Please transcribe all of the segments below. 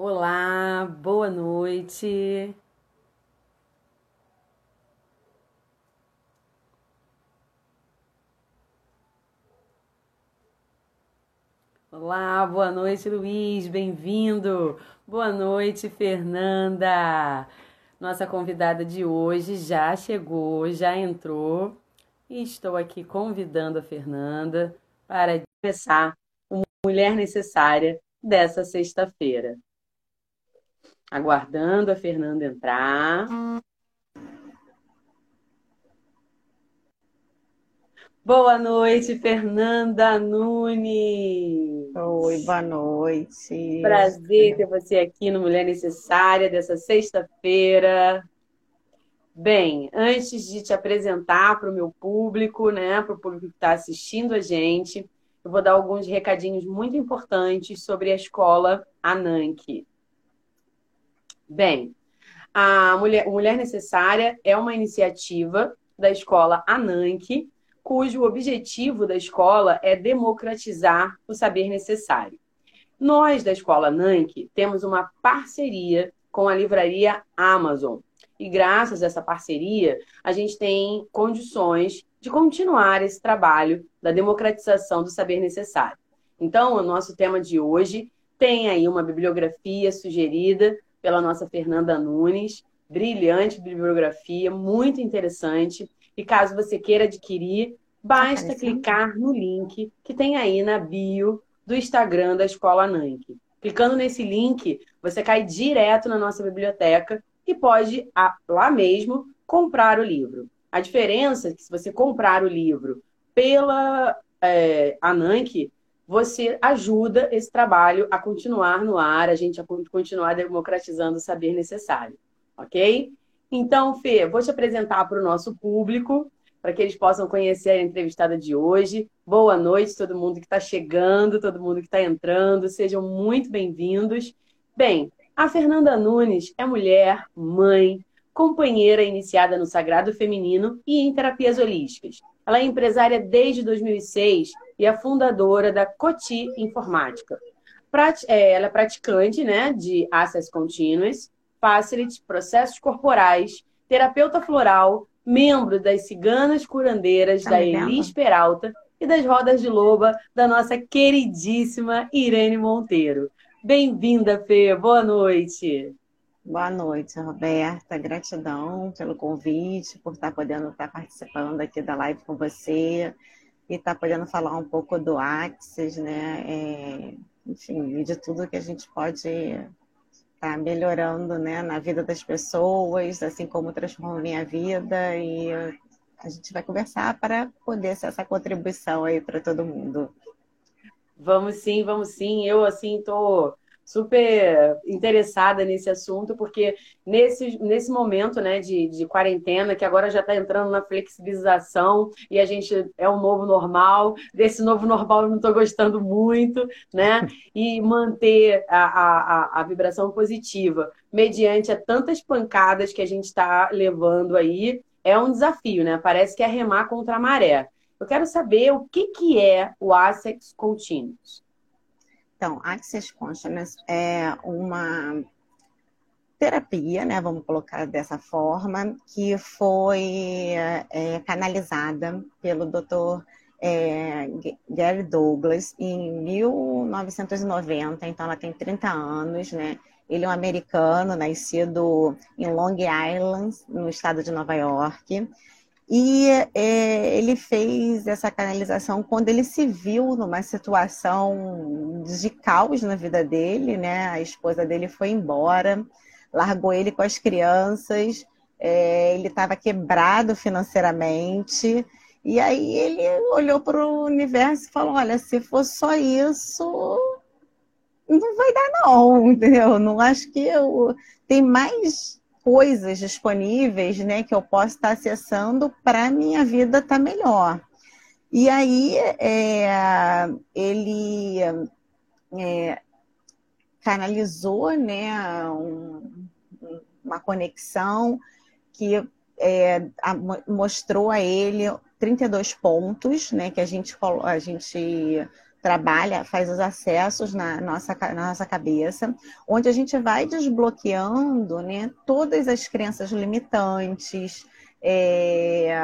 Olá, boa noite. Olá, boa noite, Luiz, bem-vindo. Boa noite, Fernanda. Nossa convidada de hoje já chegou, já entrou e estou aqui convidando a Fernanda para começar o Mulher Necessária dessa sexta-feira. Aguardando a Fernanda entrar. Boa noite, Fernanda Nunes. Oi, boa noite. Prazer ter você aqui no Mulher Necessária dessa sexta-feira. Bem, antes de te apresentar para o meu público, né, para o público que está assistindo a gente, eu vou dar alguns recadinhos muito importantes sobre a escola Ananke. Bem, a Mulher, Mulher Necessária é uma iniciativa da escola Ananke, cujo objetivo da escola é democratizar o saber necessário. Nós, da escola Ananke, temos uma parceria com a livraria Amazon. E graças a essa parceria, a gente tem condições de continuar esse trabalho da democratização do saber necessário. Então, o nosso tema de hoje tem aí uma bibliografia sugerida pela nossa Fernanda Nunes, brilhante bibliografia, muito interessante. E caso você queira adquirir, basta clicar no link que tem aí na bio do Instagram da Escola Nank. Clicando nesse link, você cai direto na nossa biblioteca e pode, lá mesmo, comprar o livro. A diferença é que se você comprar o livro pela é, Ananke, você ajuda esse trabalho a continuar no ar, a gente a continuar democratizando o saber necessário, ok? Então, Fê, vou te apresentar para o nosso público, para que eles possam conhecer a entrevistada de hoje. Boa noite, todo mundo que está chegando, todo mundo que está entrando, sejam muito bem-vindos. Bem, a Fernanda Nunes é mulher, mãe, companheira iniciada no sagrado feminino e em terapias holísticas. Ela é empresária desde 2006 e é fundadora da Coti Informática. É, ela é praticante né, de Access Continuous, Facility, processos corporais, terapeuta floral, membro das Ciganas Curandeiras tá da Elis Peralta e das Rodas de Loba da nossa queridíssima Irene Monteiro. Bem-vinda, Fê. Boa noite. Boa noite, Roberta. Gratidão pelo convite, por estar podendo estar participando aqui da live com você e estar podendo falar um pouco do Axis, né? É, enfim, de tudo que a gente pode estar melhorando né, na vida das pessoas, assim como transforma a minha vida. E a gente vai conversar para poder ser essa contribuição aí para todo mundo. Vamos sim, vamos sim. Eu, assim, estou super interessada nesse assunto, porque nesse, nesse momento né, de, de quarentena, que agora já está entrando na flexibilização e a gente é um novo normal, desse novo normal eu não estou gostando muito, né? E manter a, a, a vibração positiva mediante a tantas pancadas que a gente está levando aí, é um desafio, né? Parece que é remar contra a maré. Eu quero saber o que, que é o ASEX Continuous. Então, Access Consciousness é uma terapia, né, vamos colocar dessa forma, que foi é, canalizada pelo Dr. É, Gary Douglas em 1990, então ela tem 30 anos, né? Ele é um americano, nascido em Long Island, no estado de Nova York. E é, ele fez essa canalização quando ele se viu numa situação de caos na vida dele, né? A esposa dele foi embora, largou ele com as crianças, é, ele estava quebrado financeiramente. E aí ele olhou para o universo e falou: Olha, se for só isso, não vai dar, não, entendeu? Não acho que eu. Tem mais coisas disponíveis, né, que eu posso estar acessando para minha vida estar tá melhor. E aí é, ele é, canalizou, né, um, uma conexão que é, a, mostrou a ele 32 pontos, né, que a gente, a gente trabalha, faz os acessos na nossa, na nossa cabeça, onde a gente vai desbloqueando né, todas as crenças limitantes, é,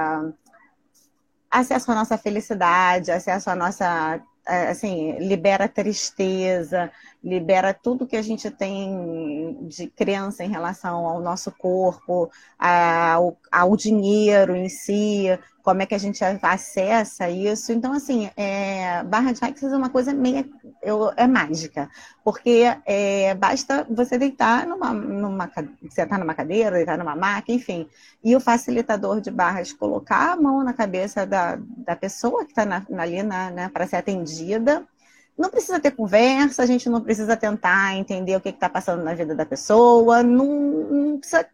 acesso à nossa felicidade, acesso à nossa é, assim, libera tristeza, libera tudo que a gente tem de crença em relação ao nosso corpo, ao, ao dinheiro em si, como é que a gente acessa isso. Então, assim, é, barra de Access é uma coisa meio eu, é mágica, porque é, basta você deitar numa, numa sentar tá numa cadeira, deitar numa maca, enfim, e o facilitador de barras colocar a mão na cabeça da, da pessoa que está ali na, né, para ser atendida. Não precisa ter conversa, a gente não precisa tentar entender o que está passando na vida da pessoa, não, não precisa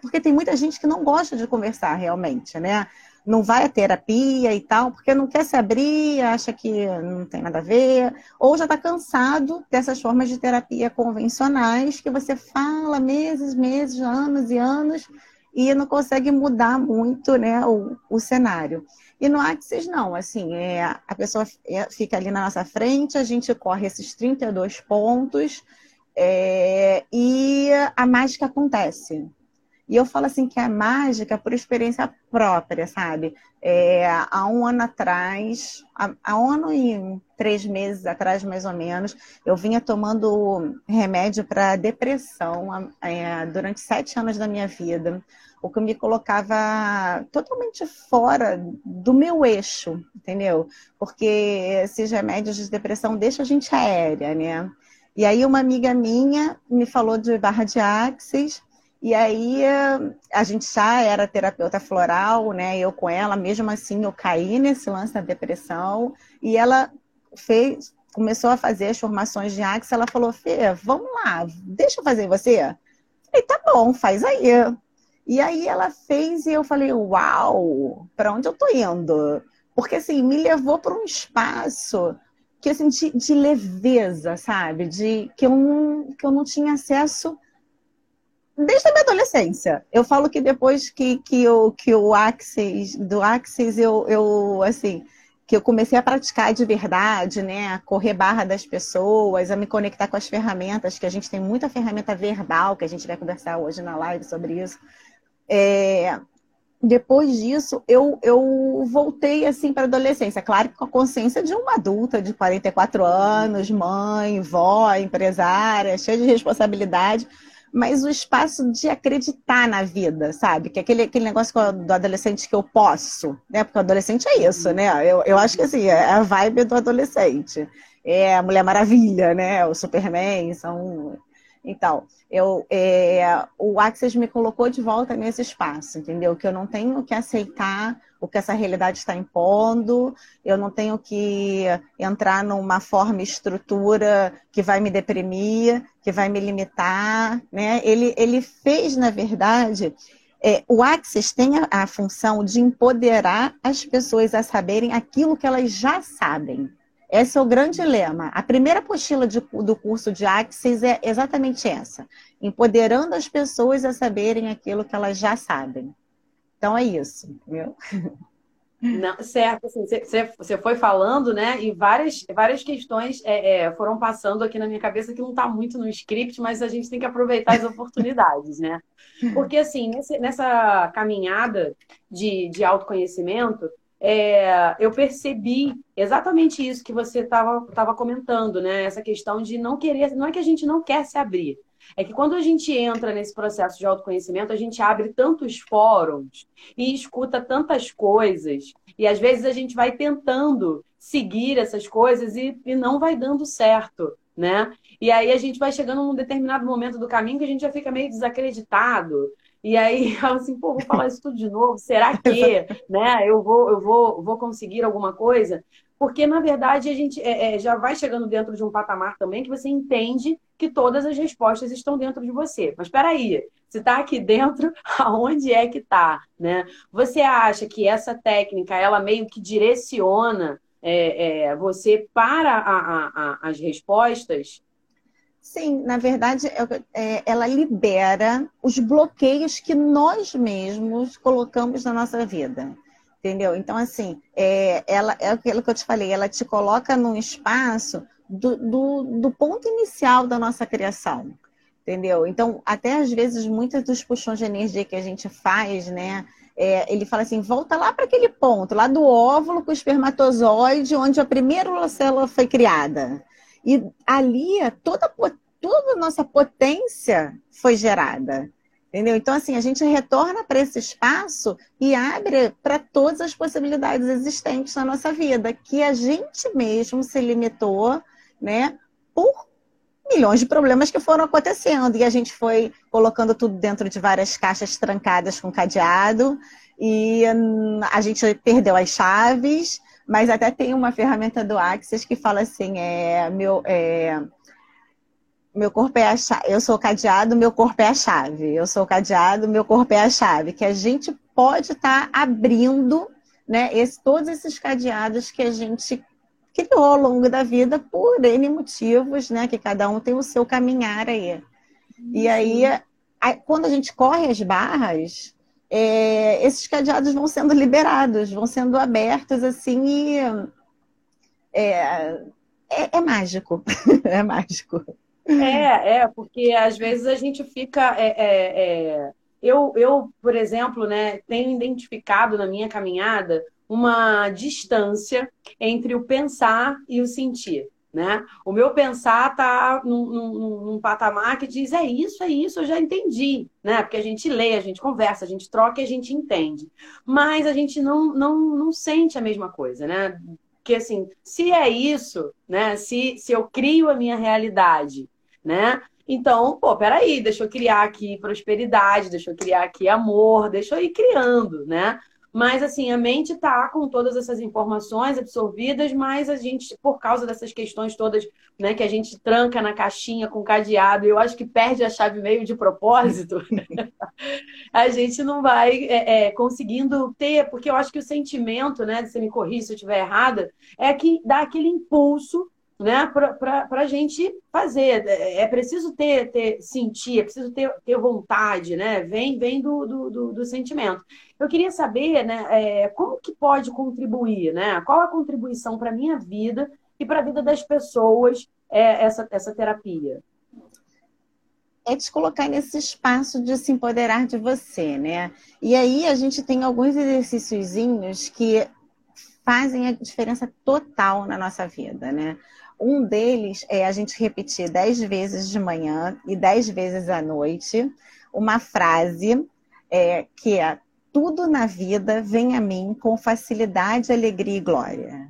porque tem muita gente que não gosta de conversar realmente, né? não vai à terapia e tal, porque não quer se abrir, acha que não tem nada a ver, ou já está cansado dessas formas de terapia convencionais que você fala meses, meses, anos e anos e não consegue mudar muito né, o, o cenário. E no Axis, não, assim, é, a pessoa é, fica ali na nossa frente, a gente corre esses 32 pontos é, e a mágica acontece. E eu falo assim que é mágica por experiência própria, sabe? É, há um ano atrás, há, há um ano e três meses atrás, mais ou menos, eu vinha tomando remédio para depressão é, durante sete anos da minha vida, o que me colocava totalmente fora do meu eixo, entendeu? Porque esses remédios de depressão deixam a gente aérea, né? E aí uma amiga minha me falou de barra de axis e aí a gente já era terapeuta floral, né? Eu com ela, mesmo assim, eu caí nesse lance da depressão e ela fez, começou a fazer as formações de Axis, ela falou, Fê, vamos lá, deixa eu fazer você. Falei, tá bom, faz aí. E aí ela fez e eu falei, uau, para onde eu tô indo? Porque assim, me levou para um espaço que assim, de, de leveza, sabe? De que eu não, que eu não tinha acesso desde a minha adolescência. Eu falo que depois que, que, eu, que o Axis, do Axis, eu, eu, assim, que eu comecei a praticar de verdade, né? A correr barra das pessoas, a me conectar com as ferramentas, que a gente tem muita ferramenta verbal, que a gente vai conversar hoje na live sobre isso. É, depois disso, eu, eu voltei assim para a adolescência, claro com a consciência de uma adulta de 44 anos, mãe, vó, empresária, cheia de responsabilidade mas o espaço de acreditar na vida, sabe? Que é aquele, aquele negócio do adolescente que eu posso, né? Porque o adolescente é isso, né? Eu, eu acho que assim, é a vibe do adolescente. É a Mulher Maravilha, né? O Superman, são então, eu, é, o Axis me colocou de volta nesse espaço, entendeu? Que eu não tenho que aceitar o que essa realidade está impondo, eu não tenho que entrar numa forma estrutura que vai me deprimir, que vai me limitar, né? Ele, ele fez, na verdade, é, o Axis tem a, a função de empoderar as pessoas a saberem aquilo que elas já sabem. Esse é o grande lema. A primeira apostila de, do curso de Axis é exatamente essa: empoderando as pessoas a saberem aquilo que elas já sabem. Então é isso, entendeu? Não, certo, assim, você foi falando, né? E várias, várias questões é, é, foram passando aqui na minha cabeça que não está muito no script, mas a gente tem que aproveitar as oportunidades, né? Porque, assim, nesse, nessa caminhada de, de autoconhecimento, é, eu percebi exatamente isso que você estava comentando, né? Essa questão de não querer, não é que a gente não quer se abrir, é que quando a gente entra nesse processo de autoconhecimento, a gente abre tantos fóruns e escuta tantas coisas, e às vezes a gente vai tentando seguir essas coisas e, e não vai dando certo, né? E aí a gente vai chegando num determinado momento do caminho que a gente já fica meio desacreditado, e aí, assim, pô, vou falar isso tudo de novo. Será que, né? Eu vou, eu vou, vou conseguir alguma coisa? Porque na verdade a gente é, é, já vai chegando dentro de um patamar também que você entende que todas as respostas estão dentro de você. Mas espera aí, se está aqui dentro, aonde é que está, né? Você acha que essa técnica ela meio que direciona é, é você para a, a, a, as respostas? Sim, na verdade, é, ela libera os bloqueios que nós mesmos colocamos na nossa vida. Entendeu? Então, assim, é, ela, é aquilo que eu te falei, ela te coloca num espaço do, do, do ponto inicial da nossa criação. Entendeu? Então, até às vezes, muitos dos puxões de energia que a gente faz, né? É, ele fala assim: volta lá para aquele ponto, lá do óvulo com o espermatozoide, onde a primeira célula foi criada. E ali toda, toda a nossa potência foi gerada. Entendeu? Então, assim, a gente retorna para esse espaço e abre para todas as possibilidades existentes na nossa vida, que a gente mesmo se limitou, né, por milhões de problemas que foram acontecendo. E a gente foi colocando tudo dentro de várias caixas trancadas com cadeado, e hum, a gente perdeu as chaves, mas até tem uma ferramenta do Axis que fala assim: é, meu. É, meu corpo é a chave, eu sou cadeado, meu corpo é a chave. Eu sou cadeado, meu corpo é a chave. Que a gente pode estar tá abrindo né, esse, todos esses cadeados que a gente criou ao longo da vida por N motivos, né? Que cada um tem o seu caminhar aí. E aí, quando a gente corre as barras, é, esses cadeados vão sendo liberados, vão sendo abertos assim e é, é, é mágico. é mágico. É, é, porque às vezes a gente fica. É, é, é, eu, eu, por exemplo, né, tenho identificado na minha caminhada uma distância entre o pensar e o sentir. Né? O meu pensar está num, num, num, patamar que diz é isso, é isso, eu já entendi, né? Porque a gente lê, a gente conversa, a gente troca e a gente entende. Mas a gente não, não, não sente a mesma coisa, né? Porque assim, se é isso, né? Se, se eu crio a minha realidade né? Então, pô, peraí, deixa eu criar aqui prosperidade, deixa eu criar aqui amor, deixa eu ir criando, né? Mas, assim, a mente está com todas essas informações absorvidas, mas a gente, por causa dessas questões todas, né, que a gente tranca na caixinha com cadeado, eu acho que perde a chave meio de propósito, a gente não vai é, é, conseguindo ter, porque eu acho que o sentimento, né, você me corrija se eu estiver errada, é que dá aquele impulso né, para a gente fazer. É, é preciso ter, ter, sentir, é preciso ter, ter vontade, né? Vem, vem do, do, do, do sentimento. Eu queria saber, né, é, como que pode contribuir, né? Qual a contribuição para a minha vida e para a vida das pessoas é, essa, essa terapia? É te colocar nesse espaço de se empoderar de você, né? E aí a gente tem alguns exercíciozinhos que fazem a diferença total na nossa vida, né? Um deles é a gente repetir dez vezes de manhã e dez vezes à noite uma frase é, que é tudo na vida vem a mim com facilidade, alegria e glória.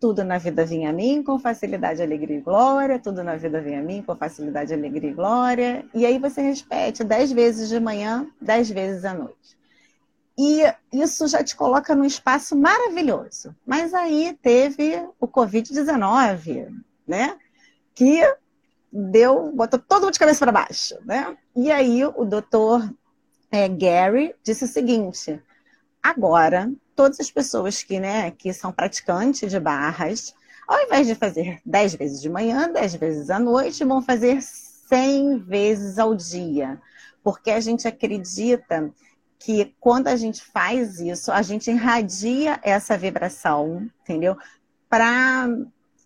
Tudo na vida vem a mim com facilidade, alegria e glória. Tudo na vida vem a mim com facilidade, alegria e glória. E aí você repete dez vezes de manhã, dez vezes à noite. E isso já te coloca num espaço maravilhoso. Mas aí teve o Covid-19, né? Que deu, botou todo mundo de cabeça para baixo, né? E aí o doutor é, Gary disse o seguinte: agora todas as pessoas que, né, que são praticantes de barras, ao invés de fazer 10 vezes de manhã, 10 vezes à noite, vão fazer 100 vezes ao dia, porque a gente acredita que quando a gente faz isso, a gente irradia essa vibração, entendeu? Para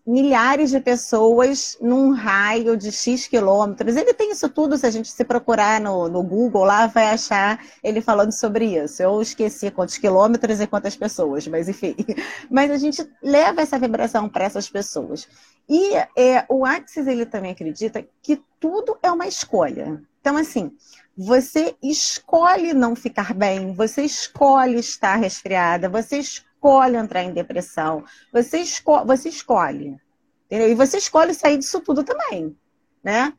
milhares de pessoas num raio de X quilômetros. Ele tem isso tudo, se a gente se procurar no, no Google lá, vai achar ele falando sobre isso. Eu esqueci quantos quilômetros e quantas pessoas, mas enfim. Mas a gente leva essa vibração para essas pessoas. E é, o Axis, ele também acredita que tudo é uma escolha. Então, assim, você escolhe não ficar bem, você escolhe estar resfriada, você escolhe entrar em depressão, você, esco você escolhe. Entendeu? E você escolhe sair disso tudo também, né?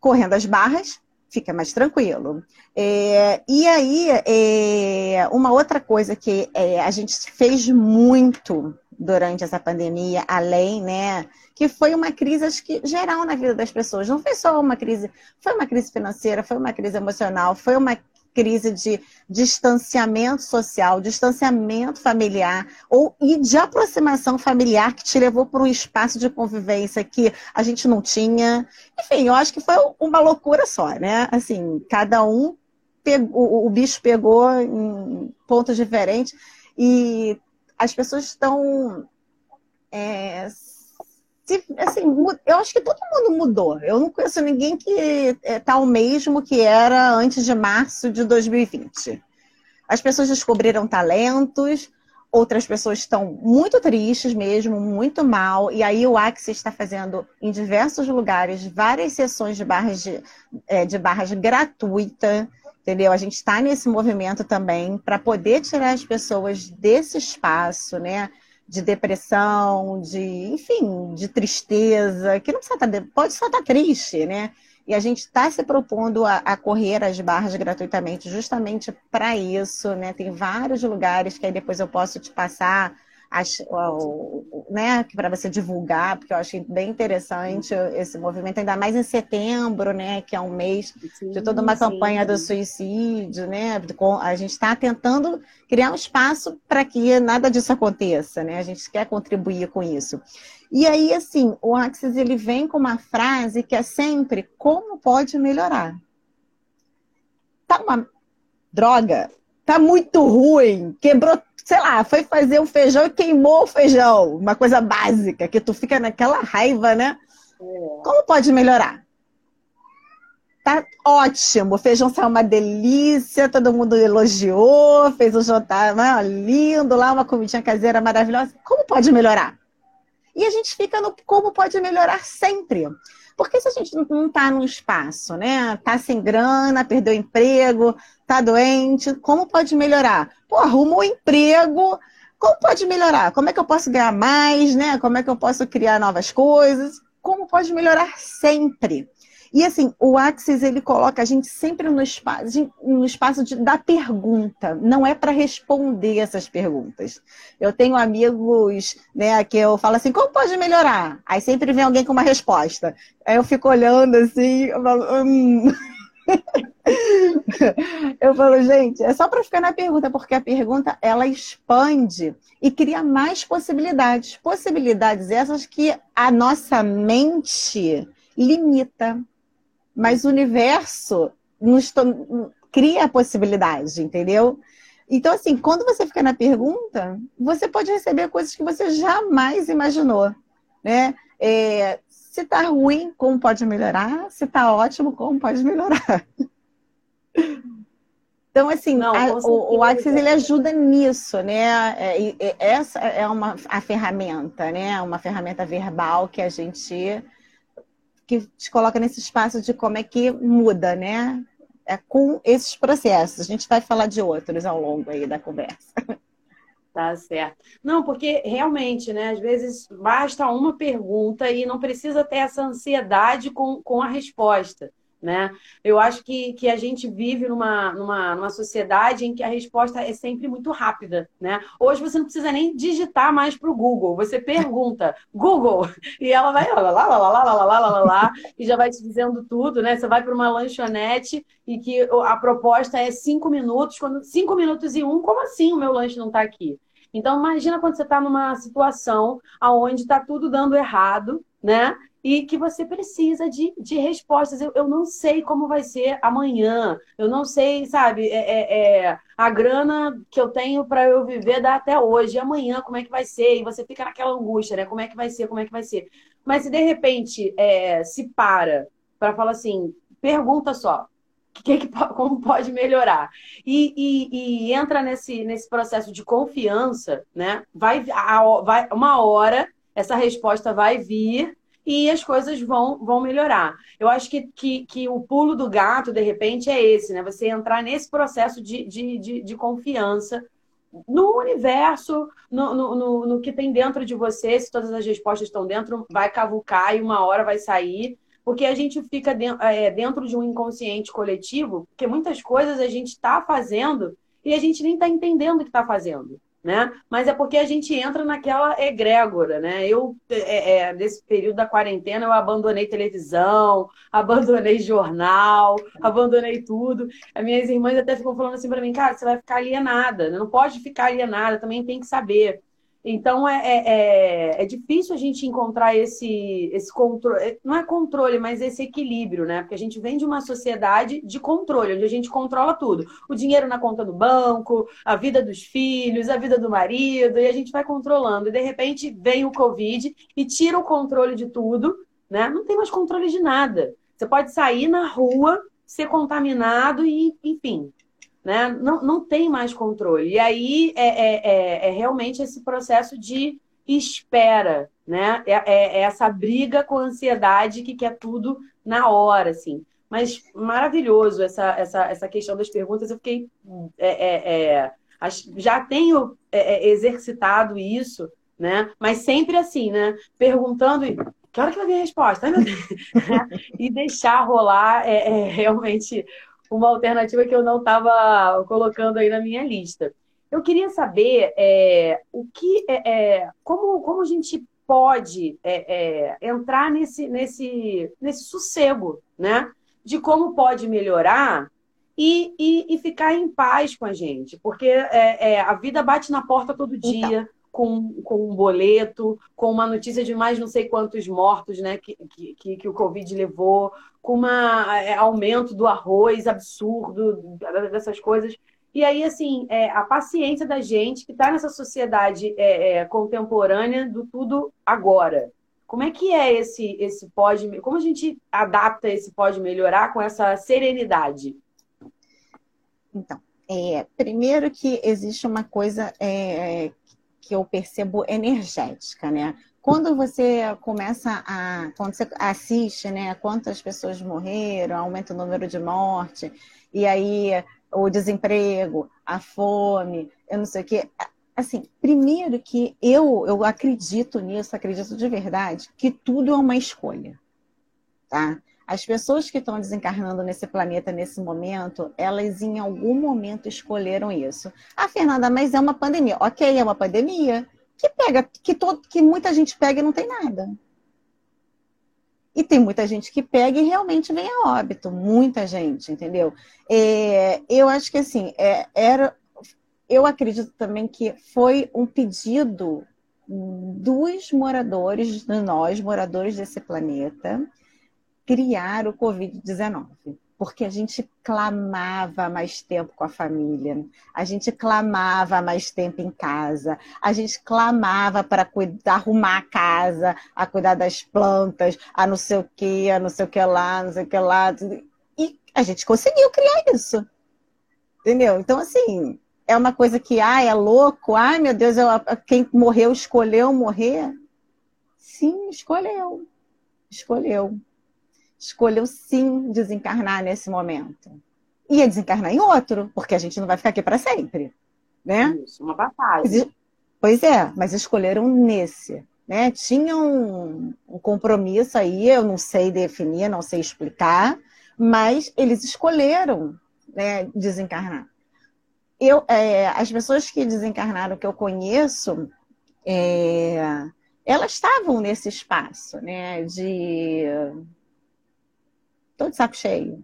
Correndo as barras, fica mais tranquilo. É, e aí, é, uma outra coisa que é, a gente fez muito durante essa pandemia, além, né, que foi uma crise, acho que geral na vida das pessoas. Não foi só uma crise, foi uma crise financeira, foi uma crise emocional, foi uma crise de distanciamento social, distanciamento familiar ou e de aproximação familiar que te levou para um espaço de convivência que a gente não tinha. Enfim, eu acho que foi uma loucura só, né? Assim, cada um pegou, o bicho pegou em pontos diferentes. E as pessoas estão. É, se, assim, eu acho que todo mundo mudou. Eu não conheço ninguém que está é, o mesmo que era antes de março de 2020. As pessoas descobriram talentos, outras pessoas estão muito tristes mesmo, muito mal, e aí o Axis está fazendo em diversos lugares várias sessões de barras, de, é, de barras gratuita, entendeu? A gente está nesse movimento também para poder tirar as pessoas desse espaço, né? De depressão, de, enfim, de tristeza, que não precisa estar, tá pode só estar tá triste, né? E a gente está se propondo a, a, correr as barras gratuitamente, justamente para isso, né? Tem vários lugares que aí depois eu posso te passar né, para você divulgar, porque eu achei bem interessante esse movimento, ainda mais em setembro, né, que é um mês sim, de toda uma sim. campanha do suicídio, né? A gente está tentando criar um espaço para que nada disso aconteça, né? A gente quer contribuir com isso. E aí, assim, o Axis ele vem com uma frase que é sempre como pode melhorar. Tá uma droga, tá muito ruim, quebrou sei lá, foi fazer o feijão e queimou o feijão. Uma coisa básica, que tu fica naquela raiva, né? É. Como pode melhorar? Tá ótimo, o feijão saiu uma delícia, todo mundo elogiou, fez o jantar né, lindo lá, uma comidinha caseira maravilhosa. Como pode melhorar? E a gente fica no como pode melhorar sempre. Porque se a gente não está num espaço, né? Está sem grana, perdeu emprego, está doente, como pode melhorar? Pô, arruma um emprego, como pode melhorar? Como é que eu posso ganhar mais, né? Como é que eu posso criar novas coisas? Como pode melhorar sempre? E assim, o Axis ele coloca a gente sempre no espaço, no espaço de, da pergunta, não é para responder essas perguntas. Eu tenho amigos, né, que eu falo assim, como pode melhorar? Aí sempre vem alguém com uma resposta. Aí eu fico olhando assim, eu falo, hum. eu falo, gente, é só para ficar na pergunta, porque a pergunta ela expande e cria mais possibilidades. Possibilidades essas que a nossa mente limita mas o universo nos cria a possibilidade, entendeu? Então, assim, quando você fica na pergunta, você pode receber coisas que você jamais imaginou, né? É, se tá ruim, como pode melhorar? Se tá ótimo, como pode melhorar? Então, assim, Não, a, o, o Axis ele ajuda nisso, né? É, e, essa é uma a ferramenta, né? Uma ferramenta verbal que a gente que te coloca nesse espaço de como é que muda, né? É com esses processos. A gente vai falar de outros ao longo aí da conversa. Tá certo. Não, porque realmente, né, às vezes basta uma pergunta e não precisa ter essa ansiedade com, com a resposta né? Eu acho que, que a gente vive numa, numa, numa sociedade em que a resposta é sempre muito rápida, né? Hoje você não precisa nem digitar mais para o Google, você pergunta, Google, e ela vai lá, lá, lá, lá, lá, lá, lá, lá, lá, e já vai te dizendo tudo, né? Você vai para uma lanchonete e que a proposta é cinco minutos, quando cinco minutos e um, como assim o meu lanche não está aqui? Então imagina quando você está numa situação onde está tudo dando errado, né? E que você precisa de, de respostas. Eu, eu não sei como vai ser amanhã, eu não sei, sabe, é, é, é a grana que eu tenho para eu viver dá até hoje, e amanhã como é que vai ser? E você fica naquela angústia, né? Como é que vai ser? Como é que vai ser? Mas se de repente é, se para para falar assim, pergunta só, que, que, como pode melhorar. E, e, e, entra nesse, nesse processo de confiança, né? Vai, a, vai uma hora essa resposta vai vir e as coisas vão, vão melhorar. Eu acho que, que, que o pulo do gato, de repente, é esse, né? Você entrar nesse processo de, de, de, de confiança no universo, no, no, no, no, que tem dentro de você, se todas as respostas estão dentro, vai cavucar e uma hora vai sair. Porque a gente fica dentro, é, dentro de um inconsciente coletivo, porque muitas coisas a gente está fazendo e a gente nem está entendendo o que está fazendo né? Mas é porque a gente entra naquela egrégora, né? Eu, é, é, nesse período da quarentena, eu abandonei televisão, abandonei jornal, abandonei tudo. As minhas irmãs até ficam falando assim para mim, cara, você vai ficar alienada, não pode ficar alienada, também tem que saber. Então é, é, é, é, difícil a gente encontrar esse, esse controle, não é controle, mas esse equilíbrio, né? Porque a gente vem de uma sociedade de controle, onde a gente controla tudo. O dinheiro na conta do banco, a vida dos filhos, a vida do marido, e a gente vai controlando. E de repente vem o Covid e tira o controle de tudo, né? Não tem mais controle de nada. Você pode sair na rua, ser contaminado e, enfim, né? Não, não tem mais controle. E aí é, é, é, é realmente esse processo de espera, né? É, é, é, essa briga com a ansiedade que quer tudo na hora, assim. Mas maravilhoso essa, essa, essa questão das perguntas. Eu fiquei. É, já tenho exercitado isso, né? Mas sempre assim, né? Perguntando. Que hora que vai vir a resposta? Ai, e deixar rolar é, realmente uma alternativa que eu não estava colocando aí na minha lista. Eu queria saber é, o que é, é, como, como a gente pode é, é, entrar nesse, nesse, nesse sossego, né? De como pode melhorar e, e, e ficar em paz com a gente. Porque é, a vida bate na porta todo então. dia. Então com, com um boleto, com uma notícia de mais não sei quantos mortos né, que, que, que o Covid levou, com um é, aumento do arroz absurdo, dessas coisas. E aí, assim, é, a paciência da gente que está nessa sociedade é, é, contemporânea do tudo agora. Como é que é esse, esse pode. Como a gente adapta esse pode melhorar com essa serenidade? Então, é, primeiro que existe uma coisa é, que eu percebo energética, né? Quando você começa a. Quando você assiste, né? Quantas pessoas morreram, aumenta o número de morte, e aí o desemprego, a fome, eu não sei o quê. Assim, primeiro que eu, eu acredito nisso, acredito de verdade, que tudo é uma escolha, tá? As pessoas que estão desencarnando nesse planeta nesse momento, elas em algum momento escolheram isso. Ah, Fernanda, mas é uma pandemia. Ok, é uma pandemia que pega, que, todo, que muita gente pega e não tem nada. E tem muita gente que pega e realmente vem a óbito. Muita gente, entendeu? É, eu acho que assim, é, era. Eu acredito também que foi um pedido dos moradores, de nós, moradores desse planeta, criar o Covid-19, porque a gente clamava mais tempo com a família, a gente clamava mais tempo em casa, a gente clamava para arrumar a casa, a cuidar das plantas, a não sei o que, a não sei o que lá, não sei o que lá. E a gente conseguiu criar isso. Entendeu? Então, assim, é uma coisa que, ah, é louco, ai meu Deus, eu, quem morreu escolheu morrer? Sim, escolheu. Escolheu escolheu sim desencarnar nesse momento. Ia desencarnar em outro, porque a gente não vai ficar aqui para sempre. Né? Isso, uma passagem. Pois é, mas escolheram nesse. Né? Tinham um, um compromisso aí, eu não sei definir, não sei explicar, mas eles escolheram né, desencarnar. Eu, é, as pessoas que desencarnaram que eu conheço, é, elas estavam nesse espaço, né, de tô de saco cheio,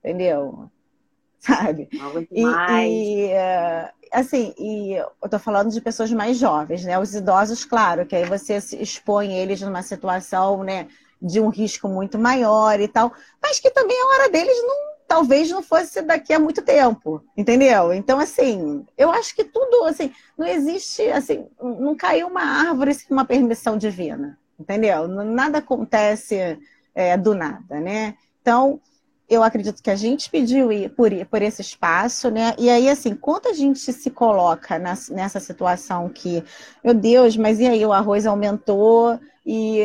entendeu? Sabe? E, e, eh, assim, e eu tô falando de pessoas mais jovens, né? Os idosos, claro, que aí você expõe eles numa situação, né, de um risco muito maior e tal, mas que também a hora deles não talvez não fosse daqui a muito tempo, entendeu? Então, assim, eu acho que tudo, assim, não existe, assim, não caiu uma árvore sem uma permissão divina, entendeu? Nada acontece é, do nada, né? Então, eu acredito que a gente pediu por, por esse espaço, né? E aí, assim, quando a gente se coloca nessa situação que, meu Deus, mas e aí, o arroz aumentou e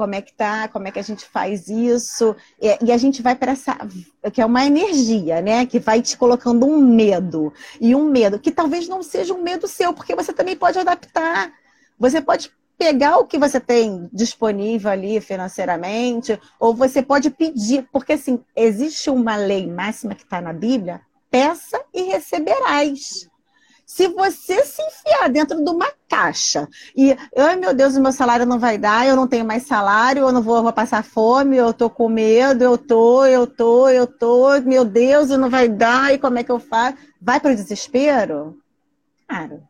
como é que tá, como é que a gente faz isso, e, e a gente vai para essa, que é uma energia, né, que vai te colocando um medo, e um medo que talvez não seja um medo seu, porque você também pode adaptar, você pode pegar o que você tem disponível ali financeiramente, ou você pode pedir, porque assim, existe uma lei máxima que está na Bíblia: peça e receberás. Se você se enfiar dentro de uma caixa e, ai meu Deus, o meu salário não vai dar, eu não tenho mais salário, eu não vou, vou passar fome, eu tô com medo, eu tô, eu tô, eu tô, meu Deus, não vai dar, e como é que eu faço? Vai para o desespero? Claro,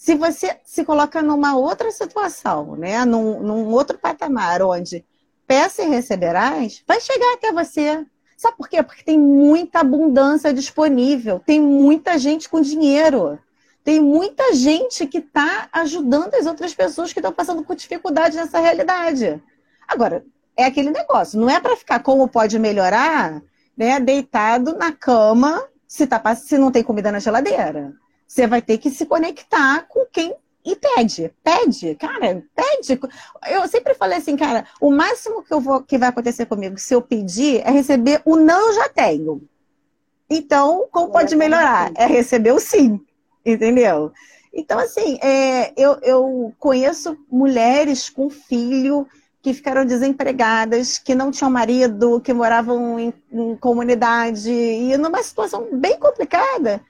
se você se coloca numa outra situação, né? Num, num outro patamar onde peça e receberás, vai chegar até você. Sabe por quê? Porque tem muita abundância disponível, tem muita gente com dinheiro, tem muita gente que está ajudando as outras pessoas que estão passando por dificuldade nessa realidade. Agora, é aquele negócio, não é para ficar como pode melhorar, né, deitado na cama, se, tá, se não tem comida na geladeira. Você vai ter que se conectar com quem e pede, pede, cara, pede. Eu sempre falei assim, cara, o máximo que eu vou que vai acontecer comigo se eu pedir é receber o não eu já tenho. Então, como pode melhorar? É receber o sim, entendeu? Então, assim, é, eu, eu conheço mulheres com filho que ficaram desempregadas, que não tinham marido, que moravam em, em comunidade e numa situação bem complicada.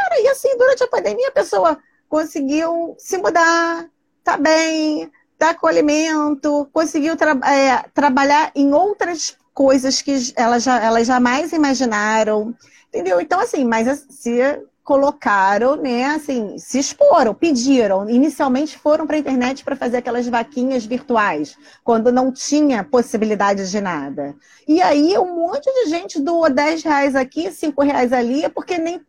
Cara, e assim, durante a pandemia, a pessoa conseguiu se mudar, tá bem, dar acolhimento, conseguiu tra é, trabalhar em outras coisas que elas, já, elas jamais imaginaram, entendeu? Então, assim, mas se colocaram, né, assim, se exporam, pediram, inicialmente foram para a internet para fazer aquelas vaquinhas virtuais, quando não tinha possibilidade de nada. E aí um monte de gente doou 10 reais aqui, 5 reais ali, porque nem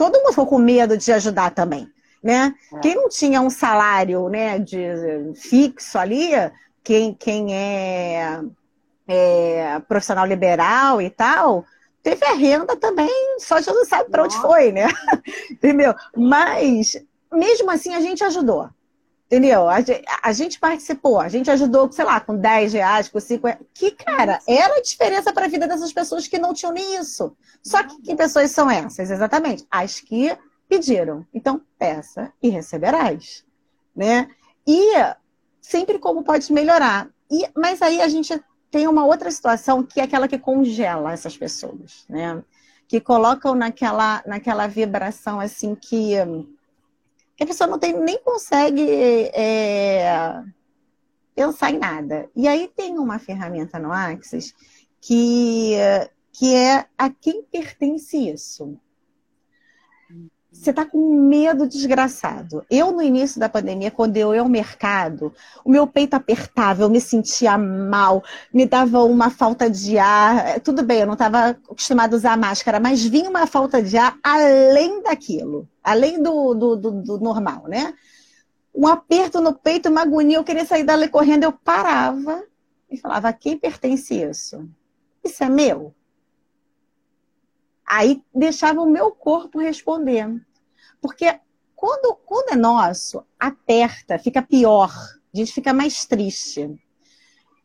todo mundo ficou com medo de ajudar também né? É. Quem não tinha um salário, né, de fixo ali, quem, quem é, é profissional liberal e tal, teve a renda também, só não sabe para onde foi, né? Entendeu? Mas, mesmo assim, a gente ajudou. Entendeu? A gente, a gente, participou, a gente ajudou, sei lá, com 10 reais, com 5 reais. Que, cara, era a diferença para a vida dessas pessoas que não tinham nem isso. Só que que pessoas são essas? Exatamente. As que pediram. Então, peça e receberás. Né? E sempre como pode melhorar. E, mas aí a gente tem uma outra situação que é aquela que congela essas pessoas, né? Que colocam naquela, naquela vibração assim que, que a pessoa não tem, nem consegue é, pensar em nada. E aí tem uma ferramenta no Axis que, que é a quem pertence isso você está com medo desgraçado. Eu, no início da pandemia, quando eu ia ao mercado, o meu peito apertava, eu me sentia mal, me dava uma falta de ar. Tudo bem, eu não estava acostumada a usar máscara, mas vinha uma falta de ar além daquilo, além do, do, do, do normal, né? Um aperto no peito, uma agonia, eu queria sair dali correndo, eu parava e falava: a quem pertence isso? Isso é meu? Aí deixava o meu corpo responder. Porque quando, quando é nosso, aperta, fica pior, a gente fica mais triste.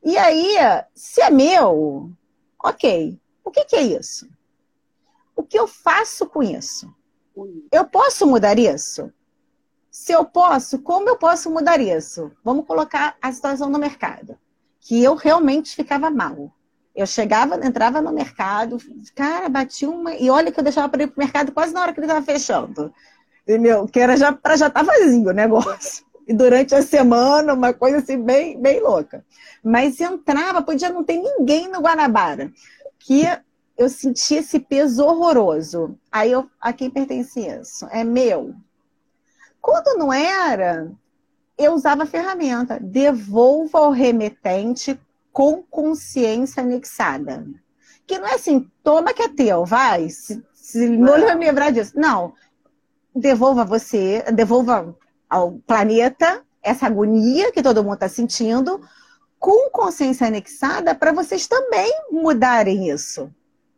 E aí, se é meu, ok. O que, que é isso? O que eu faço com isso? Eu posso mudar isso? Se eu posso, como eu posso mudar isso? Vamos colocar a situação no mercado. Que eu realmente ficava mal. Eu chegava, entrava no mercado, cara, bati uma. E olha que eu deixava para ir para o mercado quase na hora que ele estava fechando. Entendeu? Que era já para já estar tá vazio o negócio. E durante a semana, uma coisa assim bem, bem louca. Mas entrava, podia não ter ninguém no Guanabara. Que eu sentia esse peso horroroso. Aí eu, a quem pertence isso? É meu. Quando não era, eu usava a ferramenta. Devolva ao remetente com consciência anexada. Que não é assim, toma que é teu, vai. Se, se não lhe lembrar disso. Não. Devolva você, devolva ao planeta essa agonia que todo mundo está sentindo, com consciência anexada, para vocês também mudarem isso.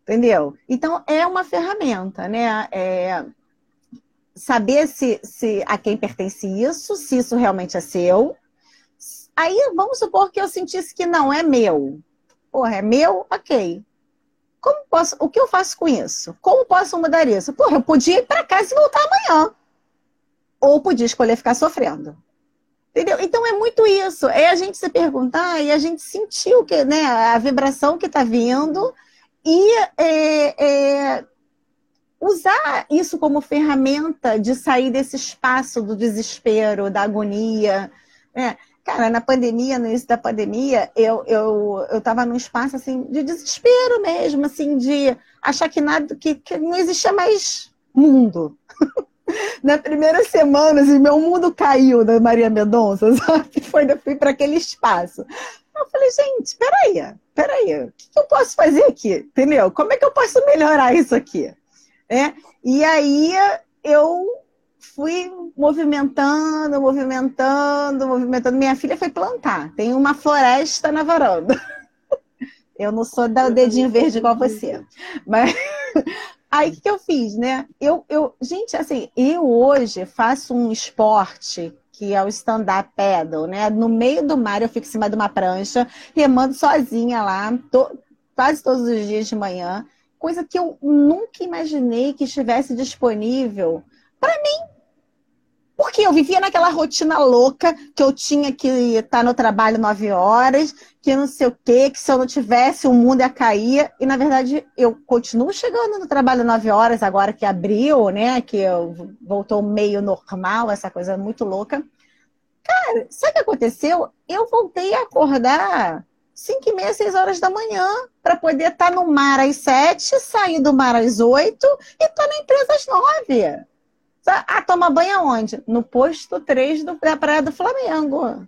Entendeu? Então, é uma ferramenta, né? É saber se, se a quem pertence isso, se isso realmente é seu, Aí vamos supor que eu sentisse que não é meu. Porra, é meu? Ok. Como posso, o que eu faço com isso? Como posso mudar isso? Porra, eu podia ir para casa e voltar amanhã. Ou podia escolher ficar sofrendo. Entendeu? Então é muito isso. É a gente se perguntar e a gente sentir o que, né, a vibração que está vindo e é, é, usar isso como ferramenta de sair desse espaço do desespero, da agonia. Né? Cara, na pandemia, no início da pandemia, eu, eu, eu tava num espaço, assim, de desespero mesmo, assim, de achar que nada, que, que não existia mais mundo. Na primeira semana, assim, meu mundo caiu da Maria Mendonça, sabe? Foi, fui para aquele espaço. Eu falei, gente, peraí, peraí, o que eu posso fazer aqui? Entendeu? Como é que eu posso melhorar isso aqui? É? E aí eu fui movimentando, movimentando, movimentando. Minha filha foi plantar. Tem uma floresta na varanda. Eu não sou da dedinho verde igual você. Mas aí o que, que eu fiz, né? Eu, eu, gente, assim, eu hoje faço um esporte que é o stand-up paddle, né? No meio do mar eu fico em cima de uma prancha, remando sozinha lá, to, quase todos os dias de manhã, coisa que eu nunca imaginei que estivesse disponível para mim porque eu vivia naquela rotina louca que eu tinha que estar no trabalho nove horas, que não sei o quê, que se eu não tivesse o mundo ia cair. E na verdade eu continuo chegando no trabalho nove horas agora que abriu, né? Que eu, voltou meio normal, essa coisa muito louca. Cara, sabe o que aconteceu? Eu voltei a acordar cinco e meia, seis horas da manhã para poder estar no mar às sete, sair do mar às oito e estar na empresa às nove. Ah, toma banho aonde? No posto 3 do, da Praia do Flamengo.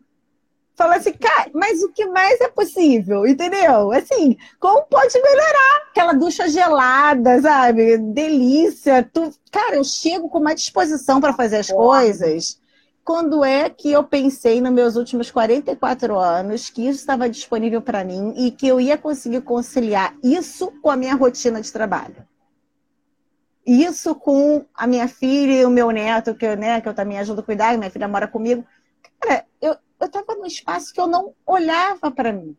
Fala assim, cara, mas o que mais é possível? Entendeu? Assim, como pode melhorar? Aquela ducha gelada, sabe? Delícia. Tu... Cara, eu chego com uma disposição para fazer as coisas. Quando é que eu pensei nos meus últimos 44 anos que isso estava disponível para mim e que eu ia conseguir conciliar isso com a minha rotina de trabalho? Isso com a minha filha e o meu neto, que, né, que eu também ajudo a cuidar, minha filha mora comigo. Cara, eu estava num espaço que eu não olhava para mim.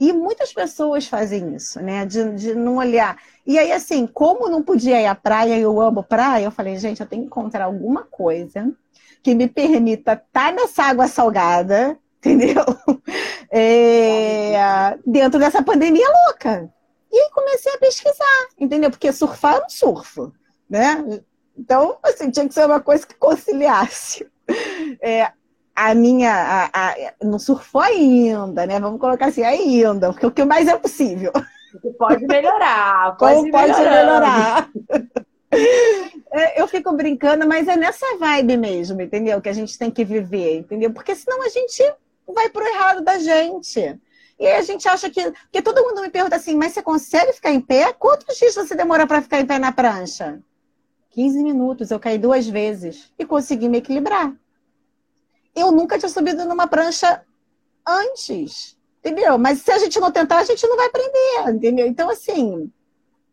E muitas pessoas fazem isso, né? De, de não olhar. E aí, assim, como não podia ir à praia e eu amo praia, eu falei, gente, eu tenho que encontrar alguma coisa que me permita estar tá nessa água salgada, entendeu? É, dentro dessa pandemia louca. E aí comecei a pesquisar, entendeu? Porque surfar eu não surfo né? Então, assim, tinha que ser uma coisa que conciliasse. É, a minha. A, a, não surfou ainda, né? Vamos colocar assim, ainda, porque o que mais é possível. Pode melhorar, pode pode melhorar. É, eu fico brincando, mas é nessa vibe mesmo, entendeu? Que a gente tem que viver, entendeu? Porque senão a gente vai pro errado da gente. E aí a gente acha que. Porque todo mundo me pergunta assim, mas você consegue ficar em pé? Quantos dias você demora para ficar em pé na prancha? 15 minutos, eu caí duas vezes e consegui me equilibrar. Eu nunca tinha subido numa prancha antes, entendeu? Mas se a gente não tentar, a gente não vai aprender, entendeu? Então, assim,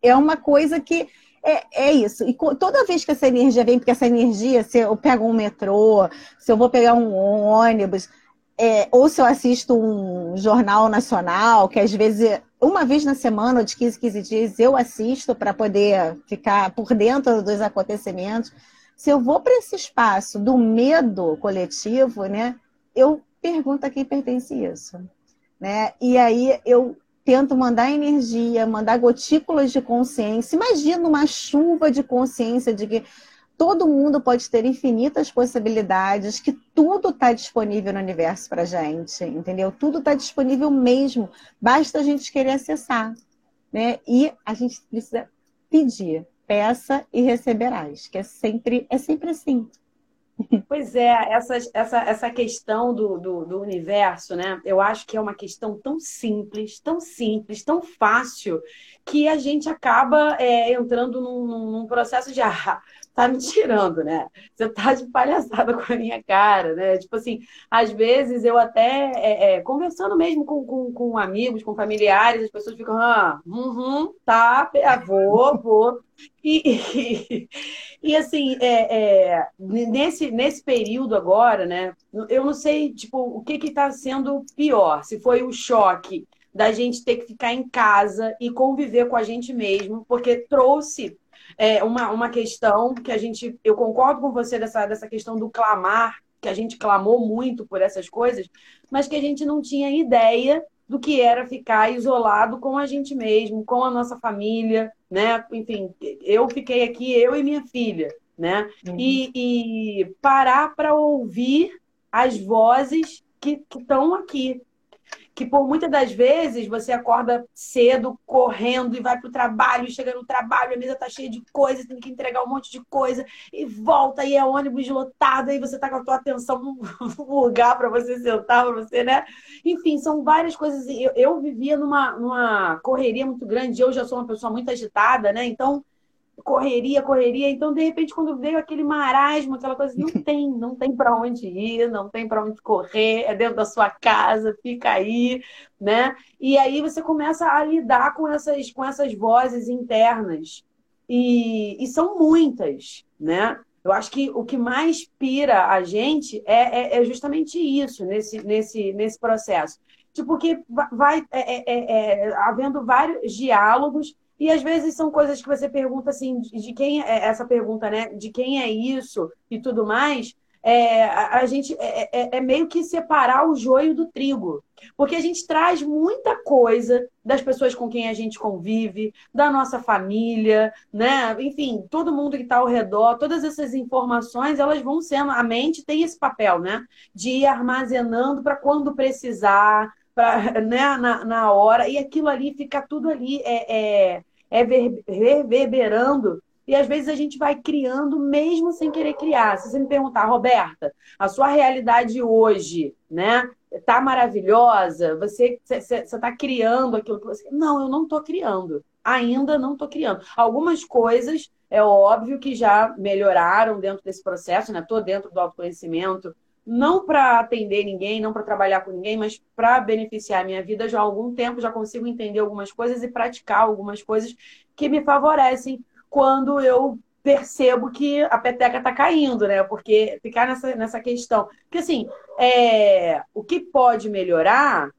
é uma coisa que é, é isso. E toda vez que essa energia vem, porque essa energia, se eu pego um metrô, se eu vou pegar um ônibus, é, ou se eu assisto um jornal nacional, que às vezes, uma vez na semana, ou de 15, 15 dias, eu assisto para poder ficar por dentro dos acontecimentos. Se eu vou para esse espaço do medo coletivo, né, eu pergunto a quem pertence isso. Né? E aí eu tento mandar energia, mandar gotículas de consciência. Imagina uma chuva de consciência de que todo mundo pode ter infinitas possibilidades, que tudo está disponível no universo para gente, entendeu? Tudo está disponível mesmo, basta a gente querer acessar, né? E a gente precisa pedir, peça e receberás, que é sempre, é sempre assim. Pois é, essa, essa, essa questão do, do, do, universo, né? Eu acho que é uma questão tão simples, tão simples, tão fácil, que a gente acaba é, entrando num, num, processo de ah, tá me tirando, né? Você tá de palhaçada com a minha cara, né? Tipo assim, às vezes eu até, é, é, conversando mesmo com, com, com, amigos, com familiares, as pessoas ficam, ah, uhum, tá, vou, vou. E, e, e assim, é, é, nesse, nesse período agora, né? Eu não sei, tipo, o que que tá sendo pior, se foi o choque da gente ter que ficar em casa e conviver com a gente mesmo, porque trouxe é, uma, uma questão que a gente. Eu concordo com você dessa, dessa questão do clamar, que a gente clamou muito por essas coisas, mas que a gente não tinha ideia do que era ficar isolado com a gente mesmo, com a nossa família, né? Enfim, eu fiquei aqui, eu e minha filha, né? Uhum. E, e parar para ouvir as vozes que estão aqui, que por muitas das vezes você acorda cedo, correndo e vai para o trabalho, chega no trabalho, a mesa tá cheia de coisa, tem que entregar um monte de coisa e volta e é ônibus lotado e você tá com a tua atenção no lugar para você sentar, para você, né? Enfim, são várias coisas. Eu, eu vivia numa, numa correria muito grande, eu já sou uma pessoa muito agitada, né? Então correria, correria. Então, de repente, quando veio aquele marasmo, aquela coisa, não tem, não tem para onde ir, não tem para onde correr, é dentro da sua casa, fica aí, né? E aí você começa a lidar com essas, com essas vozes internas. E, e são muitas, né? Eu acho que o que mais pira a gente é, é, é justamente isso, nesse, nesse, nesse processo. Tipo, que vai é, é, é, é havendo vários diálogos e às vezes são coisas que você pergunta assim, de quem é essa pergunta, né? De quem é isso e tudo mais. É, a, a, gente é, é, é, meio que separar o joio do trigo. Porque a gente traz muita coisa das pessoas com quem a gente convive, da nossa família, né? Enfim, todo mundo que está ao redor, todas essas informações, elas vão sendo. A mente tem esse papel, né? De ir armazenando para quando precisar, pra, né, na, na hora, e aquilo ali fica tudo ali é, é, é reverberando. E às vezes a gente vai criando mesmo sem querer criar. Se você me perguntar, Roberta, a sua realidade hoje, né? Tá maravilhosa? Você está criando aquilo que você. Não, eu não estou criando. Ainda não estou criando. Algumas coisas, é óbvio que já melhoraram dentro desse processo, né? Estou dentro do autoconhecimento, não para atender ninguém, não para trabalhar com ninguém, mas para beneficiar a minha vida já há algum tempo, já consigo entender algumas coisas e praticar algumas coisas que me favorecem quando eu percebo que a peteca está caindo, né? Porque ficar nessa, nessa questão. Porque assim, é, o que pode melhorar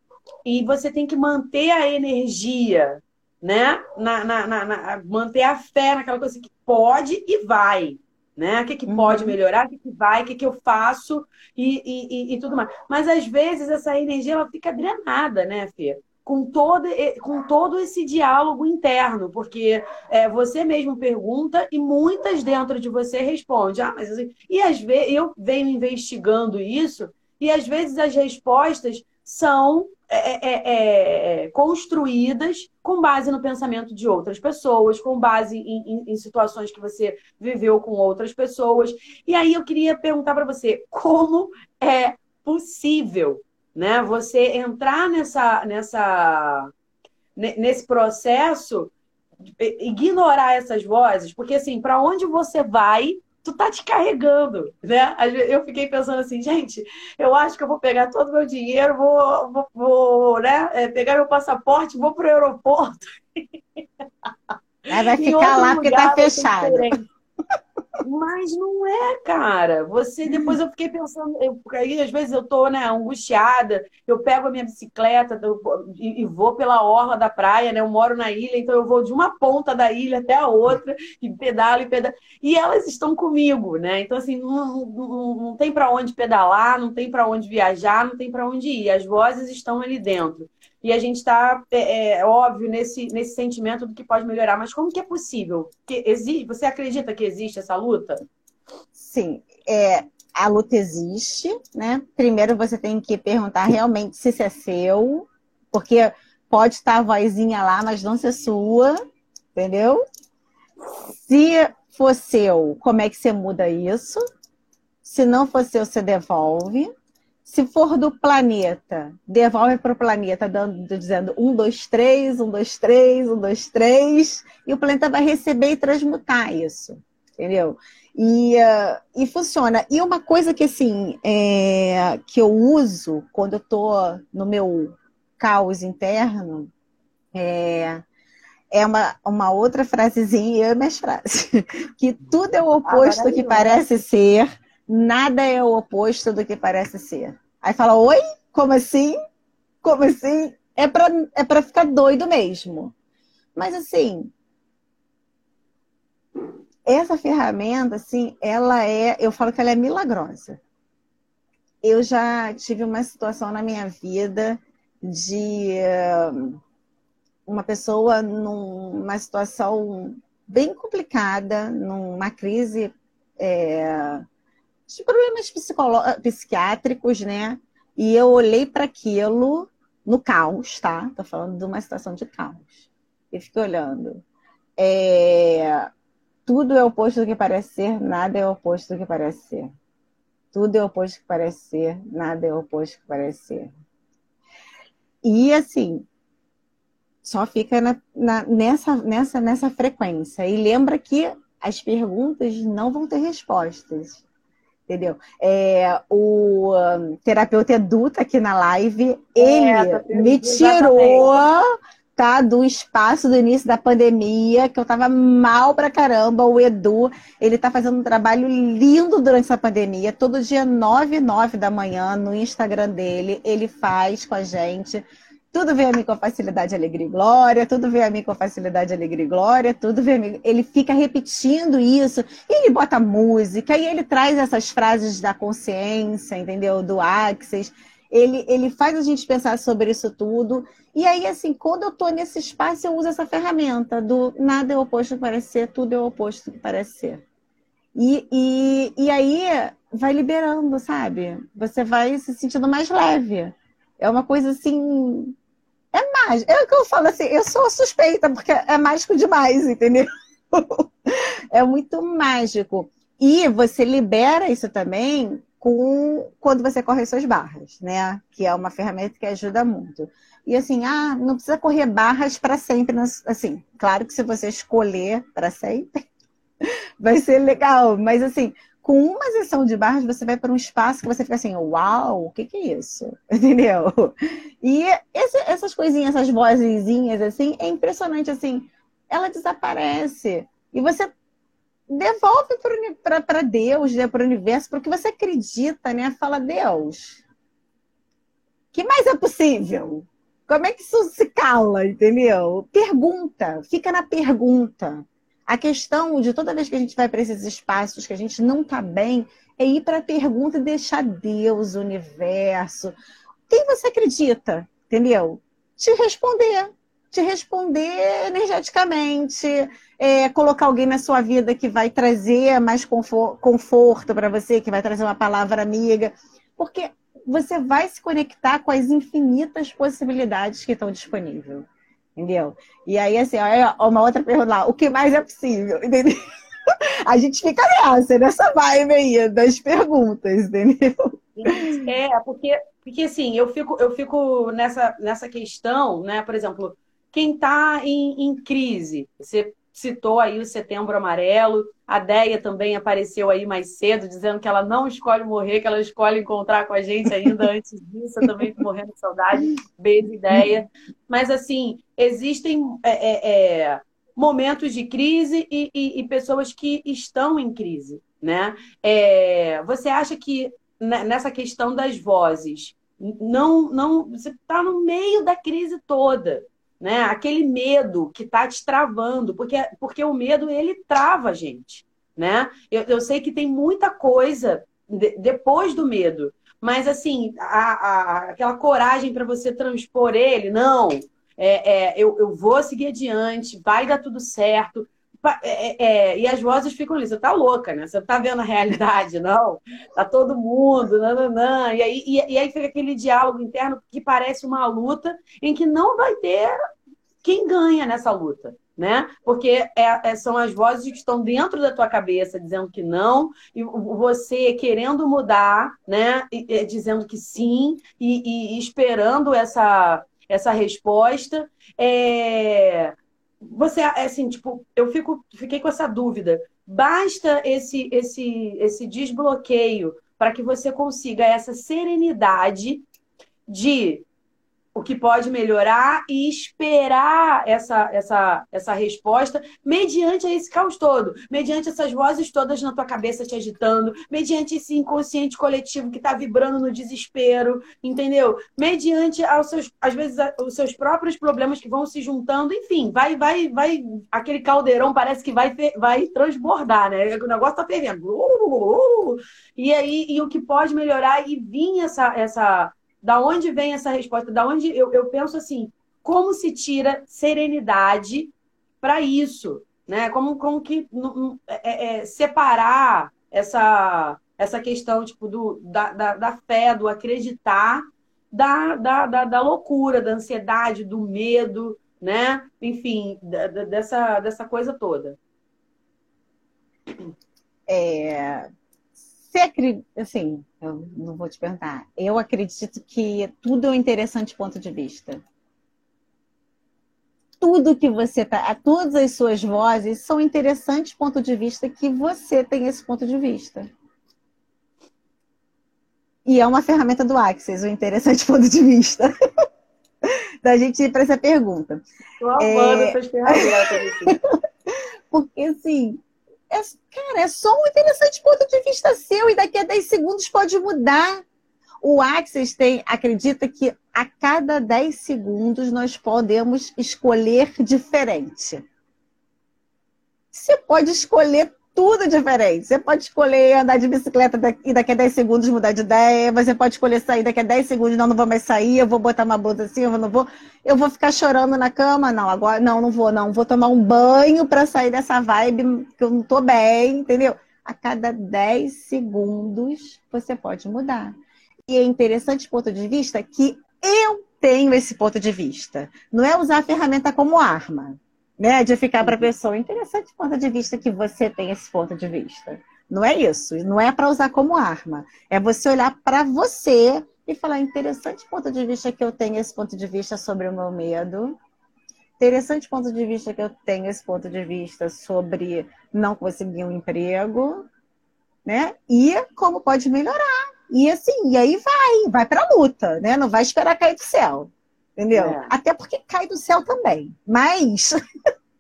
e você tem que manter a energia, né? Na, na, na, na manter a fé naquela coisa que pode e vai né? O que, que pode uhum. melhorar, o que, que vai, o que, que eu faço e, e, e, tudo mais. Mas às vezes essa energia ela fica drenada, né, Fê? Com todo, com todo esse diálogo interno, porque é, você mesmo pergunta e muitas dentro de você respondem. Ah, mas assim, e às vezes eu venho investigando isso, e às vezes as respostas são é é, é, é, construídas com base no pensamento de outras pessoas, com base em, em, em, situações que você viveu com outras pessoas. E aí eu queria perguntar para você como é possível, né, você entrar nessa, nessa, nesse processo, ignorar essas vozes, porque assim, para onde você vai tu tá te carregando, né? Eu fiquei pensando assim, gente, eu acho que eu vou pegar todo o meu dinheiro, vou, vou, vou né? É, pegar meu passaporte, vou pro aeroporto. vai ficar lá porque tá fechado. Mas não é, cara. Você depois eu fiquei pensando, eu, aí às vezes eu tô, né, angustiada, eu pego a minha bicicleta eu, e, e, vou pela orla da praia, né? Eu moro na ilha, então eu vou de uma ponta da ilha até a outra e pedalo e pedalo. E elas estão comigo, né? Então assim, não, não, não tem para onde pedalar, não tem para onde viajar, não tem para onde ir. As vozes estão ali dentro e a gente está, é, é, óbvio, nesse, nesse sentimento do que pode melhorar. Mas como que é possível? Que existe, você acredita que existe essa luta? Sim, é, a luta existe, né? Primeiro você tem que perguntar realmente se isso é seu, porque pode estar a vozinha lá, mas não ser sua, entendeu? Se for seu, como é que você muda isso? Se não for seu, você devolve. Se for do planeta, devolve para o planeta, dando, dizendo um, dois, três, um, dois, três, um, dois, três, e o planeta vai receber e transmutar isso, entendeu? E, uh, e funciona. E uma coisa que assim é, que eu uso quando eu estou no meu caos interno é, é uma, uma outra frasezinha, eu e minhas frases, que tudo é o oposto do que parece ser nada é o oposto do que parece ser. Aí fala, oi? Como assim? Como assim? É pra, é pra ficar doido mesmo. Mas assim, essa ferramenta, assim, ela é, eu falo que ela é milagrosa. Eu já tive uma situação na minha vida de uh, uma pessoa numa situação bem complicada, numa crise é, de problemas psiquiátricos, né? E eu olhei para aquilo no caos, tá? Tô falando de uma situação de caos. E fiquei olhando. É... Tudo é oposto do que parece ser, nada é oposto do que parece ser. Tudo é oposto do que parece ser, nada é oposto do que parece ser. E assim, só fica na, na, nessa, nessa, nessa frequência. E lembra que as perguntas não vão ter respostas. Entendeu? É, o um, terapeuta Edu tá aqui na live. Ele é, me tirou tá, do espaço do início da pandemia, que eu tava mal pra caramba. O Edu, ele tá fazendo um trabalho lindo durante essa pandemia. Todo dia, 9 e 9 da manhã, no Instagram dele, ele faz com a gente tudo vem a mim com facilidade, alegria e glória, tudo vem a mim com facilidade, alegria e glória, tudo vem a mim. Ele fica repetindo isso, e ele bota música, e ele traz essas frases da consciência, entendeu? Do Axis. Ele, ele faz a gente pensar sobre isso tudo. E aí, assim, quando eu estou nesse espaço, eu uso essa ferramenta do nada é oposto que parece ser, tudo é oposto que parece ser. E, e, e aí vai liberando, sabe? Você vai se sentindo mais leve. É uma coisa assim é mágico. É o que eu falo assim, eu sou suspeita, porque é mágico demais, entendeu? é muito mágico. E você libera isso também com quando você corre suas barras, né? Que é uma ferramenta que ajuda muito. E assim, ah, não precisa correr barras para sempre, assim, claro que se você escolher para sempre, vai ser legal, mas assim, com uma sessão de barras, você vai para um espaço que você fica assim, uau, o que, que é isso? Entendeu? E esse, essas coisinhas, essas vozinhas, assim, é impressionante, assim, ela desaparece. E você devolve para Deus, né, para o universo, porque você acredita, né? Fala, Deus, que mais é possível? Como é que isso se cala, entendeu? Pergunta, fica na pergunta. A questão de toda vez que a gente vai para esses espaços que a gente não está bem, é ir para a pergunta e deixar Deus, o universo, quem você acredita, entendeu? Te responder, te responder energeticamente, é, colocar alguém na sua vida que vai trazer mais conforto para você, que vai trazer uma palavra amiga, porque você vai se conectar com as infinitas possibilidades que estão disponíveis. Entendeu? E aí, assim, ó, uma outra pergunta lá, o que mais é possível? Entendeu? A gente fica nessa, nessa vibe aí das perguntas, entendeu? É, porque, porque assim, eu fico, eu fico nessa, nessa questão, né? Por exemplo, quem está em, em crise, você citou aí o Setembro Amarelo. A Deia também apareceu aí mais cedo, dizendo que ela não escolhe morrer, que ela escolhe encontrar com a gente ainda antes disso. Eu também estou morrendo de saudade. Beijo, Ideia. Mas, assim, existem é, é, é, momentos de crise e, e, e, pessoas que estão em crise, né? É, você acha que nessa questão das vozes, não, não, você está no meio da crise toda né? Aquele medo que está te travando, porque, porque o medo ele trava a gente, né? Eu, eu sei que tem muita coisa de, depois do medo, mas assim, a, a, aquela coragem para você transpor ele, não, é, é, eu, eu vou seguir adiante, vai dar tudo certo. É, é, é, e as vozes ficam ali, você tá louca, né? Você tá vendo a realidade, não? Tá todo mundo, nananã. E aí, e, e aí fica aquele diálogo interno que parece uma luta em que não vai ter quem ganha nessa luta, né? Porque é, é, são as vozes que estão dentro da tua cabeça dizendo que não, e você querendo mudar, né? E, e, dizendo que sim, e, e, esperando essa, essa resposta. É... Você, assim, tipo, eu fico, fiquei com essa dúvida. Basta esse, esse, esse desbloqueio para que você consiga essa serenidade de o que pode melhorar e esperar essa, essa, essa resposta mediante esse caos todo, mediante essas vozes todas na tua cabeça te agitando, mediante esse inconsciente coletivo que está vibrando no desespero, entendeu? Mediante aos seus, às vezes, os seus próprios problemas que vão se juntando, enfim, vai, vai, vai, aquele caldeirão parece que vai, vai transbordar, né? O negócio tá fervendo. E aí, e o que pode melhorar e vir essa, essa da onde vem essa resposta? Da onde eu, eu penso assim, como se tira serenidade para isso, né? Como, como que é, é, separar essa essa questão tipo do da, da, da, fé, do acreditar da, da, da, da loucura, da ansiedade, do medo, né? Enfim, dessa, dessa coisa toda. É, você acredita, assim, eu não vou te perguntar. Eu acredito que tudo é um interessante ponto de vista. Tudo que você tá, todas as suas vozes são interessantes ponto de vista que você tem esse ponto de vista. E é uma ferramenta do Axis, o interessante ponto de vista. da gente ir para essa pergunta. Estou amando é... essas ferramentas. Porque, assim, é, cara, é só um interessante ponto de vista seu e daqui a 10 segundos pode mudar. O Axis tem, acredita que a cada 10 segundos nós podemos escolher diferente. Você pode escolher tudo diferente. Você pode escolher andar de bicicleta e daqui a 10 segundos mudar de ideia. Você pode escolher sair daqui a 10 segundos, não, não vou mais sair, eu vou botar uma blusa assim, eu não vou. Eu vou ficar chorando na cama? Não, agora não, não vou, não. Vou tomar um banho para sair dessa vibe que eu não tô bem, entendeu? A cada 10 segundos você pode mudar. E é interessante ponto de vista que eu tenho esse ponto de vista. Não é usar a ferramenta como arma né? De ficar para a pessoa. Interessante ponto de vista que você tem esse ponto de vista. Não é isso. Não é para usar como arma. É você olhar para você e falar: interessante ponto de vista que eu tenho esse ponto de vista sobre o meu medo. Interessante ponto de vista que eu tenho esse ponto de vista sobre não conseguir um emprego, né? E como pode melhorar. E assim, e aí vai, vai para a luta, né? Não vai esperar cair do céu. Entendeu? É. Até porque cai do céu também. Mas.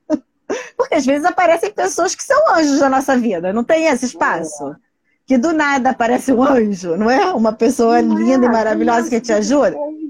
porque às vezes aparecem pessoas que são anjos na nossa vida. Não tem esse espaço. É. Que do nada aparece um anjo, não é? Uma pessoa linda é. e maravilhosa que te ajuda de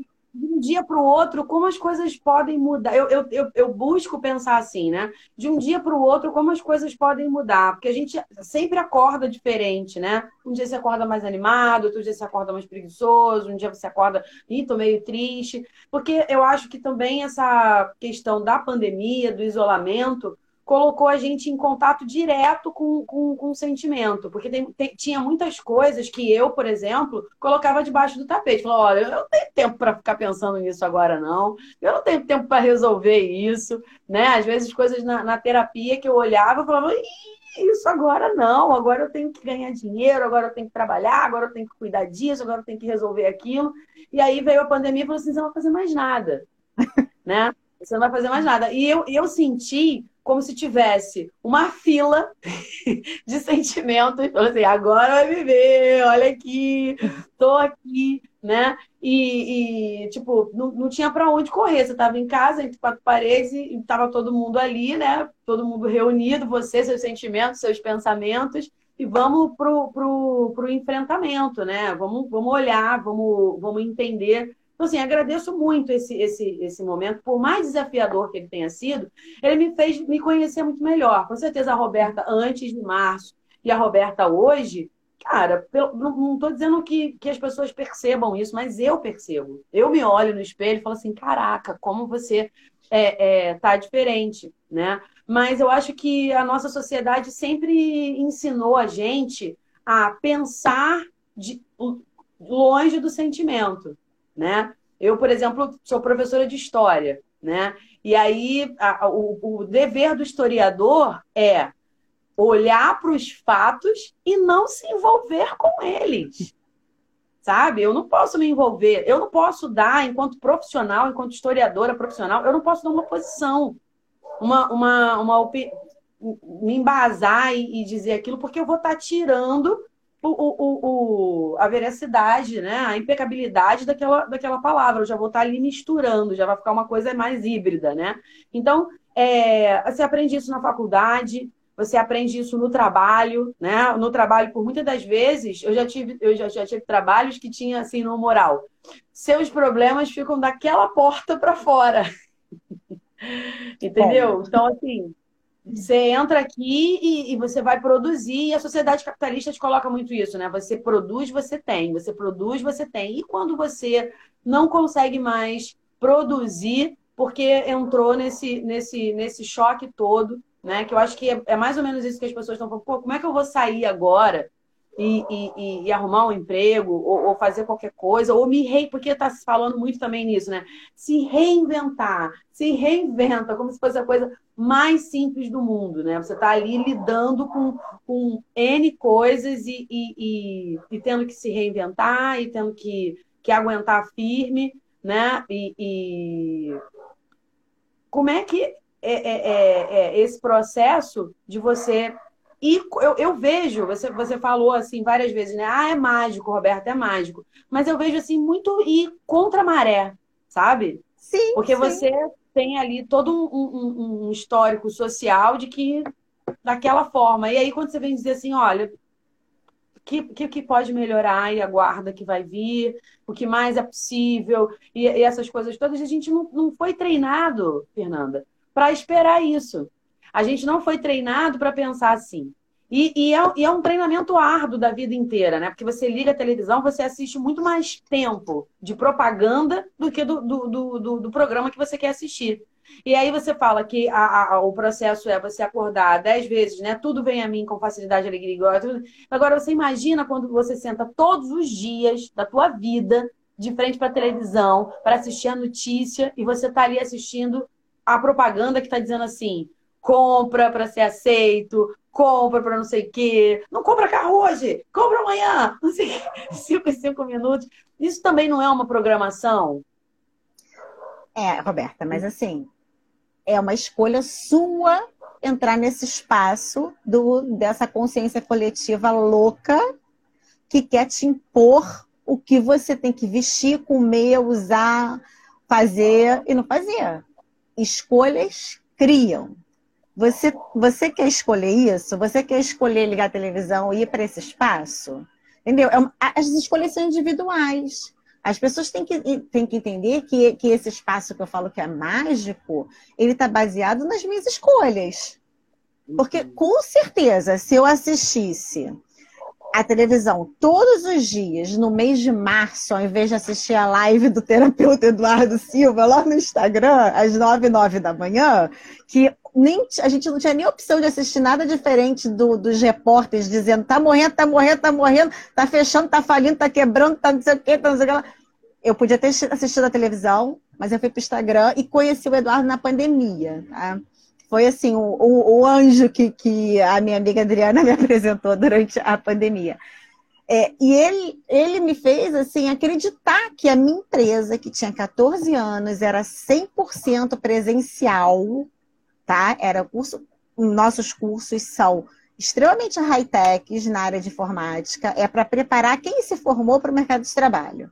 um dia para o outro, como as coisas podem mudar. Eu, eu, eu, eu busco pensar assim, né? De um dia para o outro, como as coisas podem mudar. Porque a gente sempre acorda diferente, né? Um dia você acorda mais animado, outro dia você acorda mais preguiçoso, um dia você acorda, ih, tô meio triste. Porque eu acho que também essa questão da pandemia, do isolamento, colocou a gente em contato direto com, com, com o sentimento. Porque tem, tem, tinha muitas coisas que eu, por exemplo, colocava debaixo do tapete. Falava, olha, eu não tenho tempo para ficar pensando nisso agora, não. Eu não tenho tempo para resolver isso. Né? Às vezes, coisas na, na terapia que eu olhava e falava, isso agora não, agora eu tenho que ganhar dinheiro, agora eu tenho que trabalhar, agora eu tenho que cuidar disso, agora eu tenho que resolver aquilo. E aí veio a pandemia e falou assim: você não vai fazer mais nada. né? Você não vai fazer mais nada. E eu, eu senti como se tivesse uma fila de sentimentos. Falou assim, agora vai viver, olha aqui, tô aqui, né? E, e tipo, não, não tinha para onde correr. Você estava em casa, entre quatro paredes, e estava todo mundo ali, né? Todo mundo reunido, você, seus sentimentos, seus pensamentos. E vamos pro, pro, pro enfrentamento, né? Vamos, vamos olhar, vamos, vamos entender então, assim, agradeço muito esse, esse, esse momento, por mais desafiador que ele tenha sido, ele me fez me conhecer muito melhor. Com certeza, a Roberta antes de março e a Roberta hoje, cara, não estou dizendo que, que as pessoas percebam isso, mas eu percebo. Eu me olho no espelho e falo assim: caraca, como você é, é, tá diferente, né? Mas eu acho que a nossa sociedade sempre ensinou a gente a pensar de, longe do sentimento né? Eu, por exemplo, sou professora de história, né? E aí a, o, o dever do historiador é olhar para os fatos e não se envolver com eles. Sabe? Eu não posso me envolver, eu não posso dar, enquanto profissional, enquanto historiadora profissional, eu não posso dar uma posição, uma, uma, uma me embasar e, e dizer aquilo, porque eu vou estar tirando o, o, a veracidade, né? a impecabilidade daquela, daquela palavra. Eu já vou estar ali misturando, já vai ficar uma coisa mais híbrida, né? Então, é, você aprende isso na faculdade, você aprende isso no trabalho, né? No trabalho, por muitas das vezes, eu já tive, eu já, já tive trabalhos que tinha assim no moral. Seus problemas ficam daquela porta para fora. Entendeu? Então, assim, você entra aqui e, e, você vai produzir, e a sociedade capitalista te coloca muito isso, né? Você produz, você tem, você produz, você tem. E quando você não consegue mais produzir, porque entrou nesse, nesse, nesse choque todo, né? Que eu acho que é, é mais ou menos isso que as pessoas estão falando, pô, como é que eu vou sair agora e, e, e, arrumar um emprego, ou, ou, fazer qualquer coisa, ou me rei, porque está se falando muito também nisso, né? Se reinventar, se reinventa, como se fosse a coisa mais simples do mundo, né? Você está ali lidando com, com N coisas e, e, e, tendo que se reinventar e tendo que, que aguentar firme, né? E, como é que é, é, é, é esse processo de você e eu, eu, vejo, você, você falou assim várias vezes, né? Ah, é mágico, Roberto, é mágico. Mas eu vejo assim muito ir contra a maré, sabe? Sim. Porque sim. você tem ali todo um, um, um, histórico social de que daquela forma. E aí, quando você vem dizer assim, olha, o que, que, que, pode melhorar e aguarda que vai vir, o que mais é possível, e, e essas coisas todas, a gente não, não foi treinado, Fernanda, para esperar isso. A gente não foi treinado para pensar assim. E, e, é, e, é, um treinamento árduo da vida inteira, né? Porque você liga a televisão, você assiste muito mais tempo de propaganda do que do, do, do, do programa que você quer assistir. E aí você fala que a, a, o processo é você acordar dez vezes, né? Tudo vem a mim com facilidade, alegria e glória. Agora você imagina quando você senta todos os dias da tua vida de frente para a televisão para assistir a notícia e você está ali assistindo a propaganda que está dizendo assim: compra para ser aceito, compra para não sei o quê, não compra carro hoje, compra amanhã, não sei cinco em cinco minutos. Isso também não é uma programação? É, Roberta, mas assim, é uma escolha sua entrar nesse espaço do, dessa consciência coletiva louca que quer te impor o que você tem que vestir, comer, usar, fazer e não fazer. Escolhas criam. Você, você quer escolher isso? Você quer escolher ligar a televisão e ir para esse espaço? Entendeu? É as escolhas são individuais. As pessoas têm que, têm que entender que, que esse espaço que eu falo que é mágico, ele está baseado nas minhas escolhas. Porque, uhum. com certeza, se eu assistisse a televisão todos os dias, no mês de março, ao invés de assistir a live do terapeuta Eduardo Silva lá no Instagram, às nove, nove da manhã, que nem, a gente não tinha nem opção de assistir nada diferente do, dos repórteres dizendo tá morrendo, tá morrendo, tá morrendo, tá fechando, tá falindo, tá quebrando, tá não sei o quê, tá não sei o que. Eu podia ter assistido a televisão, mas eu fui pro Instagram e conheci o Eduardo na pandemia, tá? Foi assim, o, o, o anjo que, que a minha amiga Adriana me apresentou durante a pandemia. É, e ele, ele me fez assim acreditar que a minha empresa, que tinha 14 anos, era 100% presencial, tá? Era curso, nossos cursos são extremamente high-techs na área de informática, é para preparar quem se formou para o mercado de trabalho.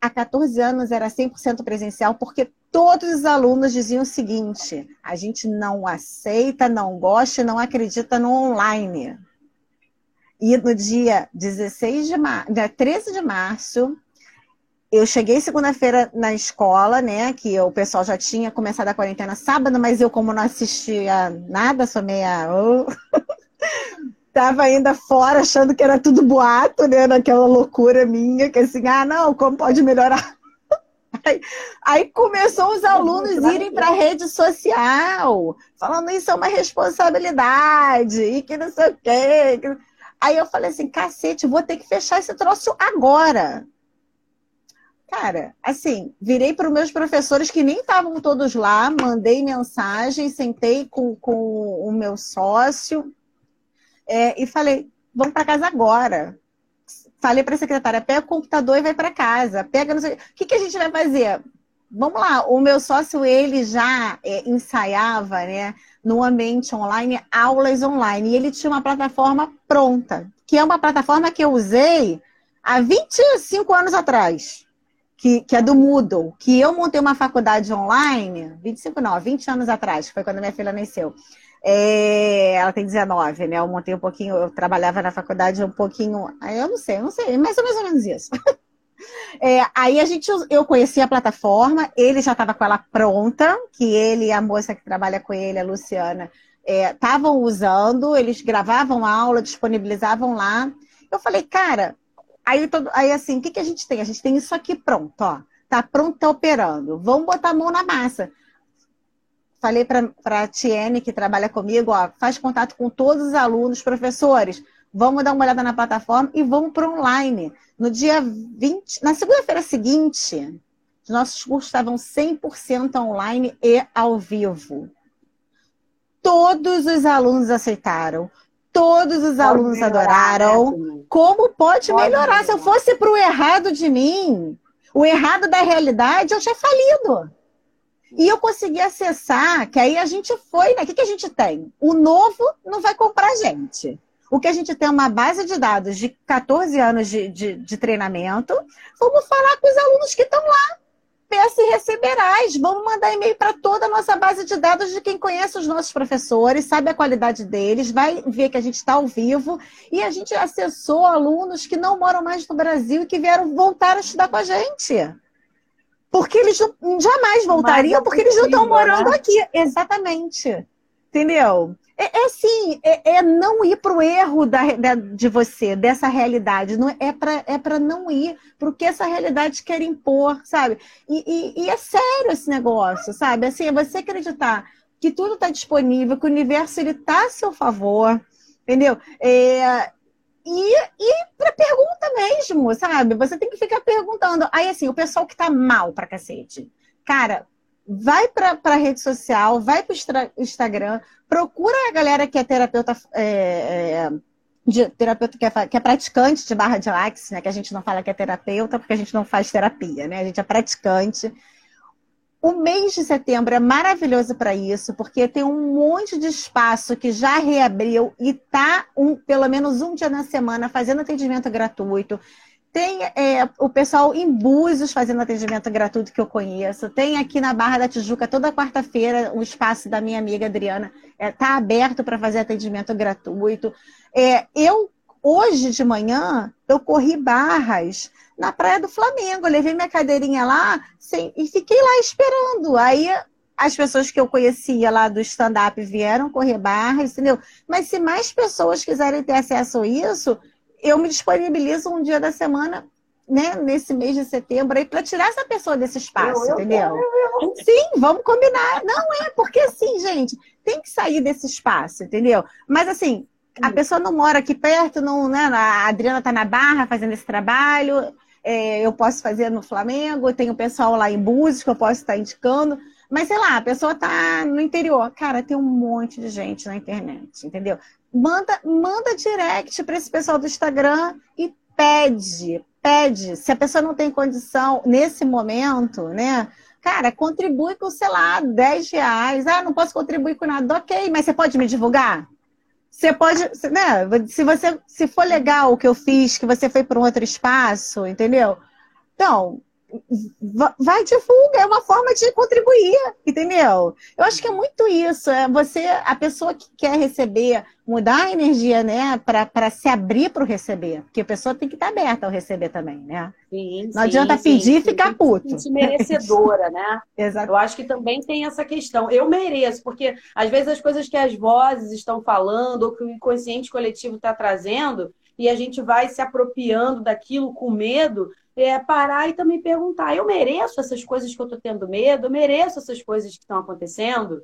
Há 14 anos era 100% presencial, porque todos os alunos diziam o seguinte: a gente não aceita, não gosta, não acredita no online. E no dia 16 de mar... dia 13 de março, eu cheguei segunda-feira na escola, né? Que o pessoal já tinha começado a quarentena sábado, mas eu, como não assistia nada, sou meia. Tava ainda fora achando que era tudo boato, né? Naquela loucura minha, que assim, ah, não, como pode melhorar? Aí, aí começou os alunos irem para a rede social, falando isso é uma responsabilidade, e que não sei o quê. Aí eu falei assim, cacete, vou ter que fechar esse troço agora. Cara, assim, virei para os meus professores que nem estavam todos lá, mandei mensagem, sentei com, com o meu sócio é, e falei: vamos para casa agora. Falei para a secretária: pega o computador e vai para casa. Pega, não sei. O que, que a gente vai fazer? Vamos lá, o meu sócio, ele já é, ensaiava, né, no ambiente online, aulas online. E ele tinha uma plataforma pronta, que é uma plataforma que eu usei há 25 anos atrás que, que é do Moodle, que eu montei uma faculdade online, 25 não, 20 anos atrás, que foi quando minha filha nasceu. É, ela tem 19, né? Eu montei um pouquinho, eu trabalhava na faculdade um pouquinho, eu não sei, eu não sei, mais ou menos isso. É, aí a gente, eu conheci a plataforma, ele já estava com ela pronta, que ele e a moça que trabalha com ele, a Luciana, estavam é, usando, eles gravavam aula, disponibilizavam lá. Eu falei, cara, Aí, todo, aí assim, o que, que a gente tem? A gente tem isso aqui pronto, ó. Tá pronto, tá operando. Vamos botar a mão na massa. Falei para a Tiene, que trabalha comigo, ó, faz contato com todos os alunos, professores. vamos dar uma olhada na plataforma e vamos para online. No dia 20, na segunda-feira seguinte, os nossos cursos estavam 100% online e ao vivo. Todos os alunos aceitaram. Todos os alunos adoraram. Né, Como pode, pode melhorar? melhorar? Se eu fosse para o errado de mim, o errado da realidade, eu tinha falido. E eu consegui acessar, que aí a gente foi, né? O que, que a gente tem? O novo não vai comprar a gente. O que a gente tem é uma base de dados de 14 anos de, de, de treinamento. Vamos falar com os alunos que estão lá peça e receberás. Vamos mandar e-mail para toda a nossa base de dados de quem conhece os nossos professores, sabe a qualidade deles, vai ver que a gente está ao vivo. E a gente acessou alunos que não moram mais no Brasil e que vieram voltar a estudar com a gente. Porque eles não, jamais voltariam, porque eles não estão morando né? aqui. Exatamente. Entendeu? É, é assim, é, é, não ir para o erro da, da, de você, dessa realidade. Não, é para é para não ir para o que essa realidade quer impor, sabe? E, e, e, é sério esse negócio, sabe? Assim, é você acreditar que tudo está disponível, que o universo está a seu favor, entendeu? É, e, e para pergunta mesmo, sabe? Você tem que ficar perguntando. Aí, assim, o pessoal que tá mal pra cacete. Cara, vai para a rede social, vai para o Instagram, procura a galera que é terapeuta, é, é, de, terapeuta que é, que é, praticante de barra de lax, né? Que a gente não fala que é terapeuta, porque a gente não faz terapia, né? A gente é praticante. O mês de setembro é maravilhoso para isso, porque tem um monte de espaço que já reabriu e tá um, pelo menos um dia na semana fazendo atendimento gratuito. Tem é, o pessoal em Búzios fazendo atendimento gratuito que eu conheço. Tem aqui na Barra da Tijuca, toda quarta-feira, o espaço da minha amiga Adriana está é, tá aberto para fazer atendimento gratuito. É, eu, hoje de manhã, eu corri barras na Praia do Flamengo. Eu levei minha cadeirinha lá e fiquei lá esperando. Aí as pessoas que eu conhecia lá do stand-up vieram correr barras, entendeu? Mas se mais pessoas quiserem ter acesso a isso, eu me disponibilizo um dia da semana, né, nesse mês de setembro aí, para tirar essa pessoa desse espaço, eu, entendeu? Eu, eu, Sim, vamos combinar. Não é, porque assim, gente, tem que sair desse espaço, entendeu? Mas assim, a pessoa não mora aqui perto, não, né? A Adriana está na Barra fazendo esse trabalho, é, eu posso fazer no Flamengo, tem o pessoal lá em Búzios que eu posso estar indicando. Mas sei lá, a pessoa tá no interior. Cara, tem um monte de gente na internet, entendeu? Manda, manda direct para esse pessoal do Instagram e pede, pede. Se a pessoa não tem condição nesse momento, né? Cara, contribui com, sei lá, 10 reais. Ah, não posso contribuir com nada. Ok, mas você pode me divulgar? Você pode, né? Se você, se for legal o que eu fiz, que você foi para um outro espaço, entendeu? Então, vai divulga, é uma forma de contribuir, entendeu? Eu acho que é muito isso, é você, a pessoa que quer receber, mudar a energia, né, para se abrir para o receber, porque a pessoa tem que estar aberta ao receber também, né? Sim, Não sim, adianta sim, pedir e ficar puto. Se merecedora, né? Exato. Eu acho que também tem essa questão. Eu mereço, porque às vezes as coisas que as vozes estão falando, ou que o inconsciente coletivo está trazendo, e a gente vai se apropriando daquilo com medo, é parar e também perguntar: eu mereço essas coisas que eu estou tendo medo? Eu mereço essas coisas que estão acontecendo?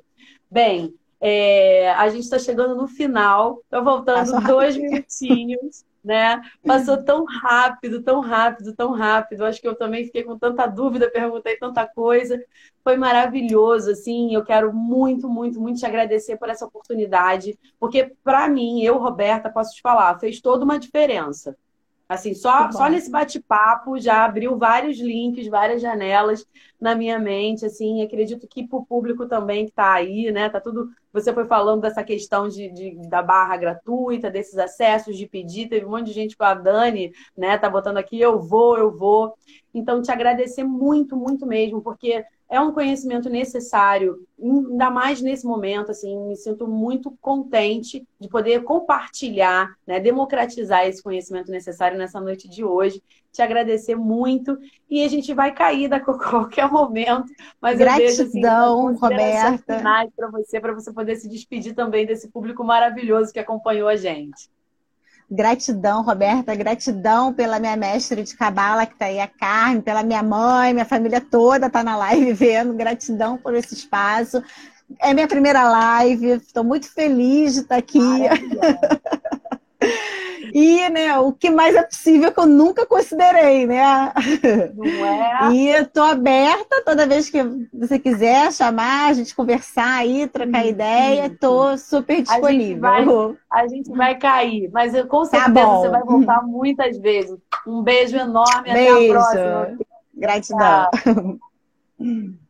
Bem, é, a gente está chegando no final, estou voltando dois minutinhos, né? Passou tão rápido, tão rápido, tão rápido. Acho que eu também fiquei com tanta dúvida, perguntei tanta coisa. Foi maravilhoso, assim. Eu quero muito, muito, muito te agradecer por essa oportunidade, porque para mim, eu, Roberta, posso te falar, fez toda uma diferença Assim, só, só nesse bate-papo já abriu vários links, várias janelas na minha mente, assim, acredito que para o público também que está aí, né? Tá tudo. Você foi falando dessa questão de, de, da barra gratuita, desses acessos de pedir, teve um monte de gente com a Dani, né? Tá botando aqui, eu vou, eu vou. Então, te agradecer muito, muito mesmo, porque é um conhecimento necessário, ainda mais nesse momento, assim, me sinto muito contente de poder compartilhar, né, democratizar esse conhecimento necessário nessa noite de hoje. Te agradecer muito e a gente vai cair a qualquer momento, mas Gratidão, eu vejo assim, Roberta, para você, para você poder se despedir também desse público maravilhoso que acompanhou a gente. Gratidão, Roberta, gratidão pela minha mestre de cabala que está aí, a Carmen, pela minha mãe, minha família toda está na live vendo. Gratidão por esse espaço. É minha primeira live, estou muito feliz de estar aqui. E, né, o que mais é possível que eu nunca considerei, né? Não é? E estou aberta toda vez que você quiser chamar, a gente conversar aí, trocar uhum. ideia, estou super disponível. A gente, vai, a gente vai cair, mas eu, com tá certeza tá você vai voltar muitas vezes. Um beijo enorme, beijo. até a próxima. Gratidão.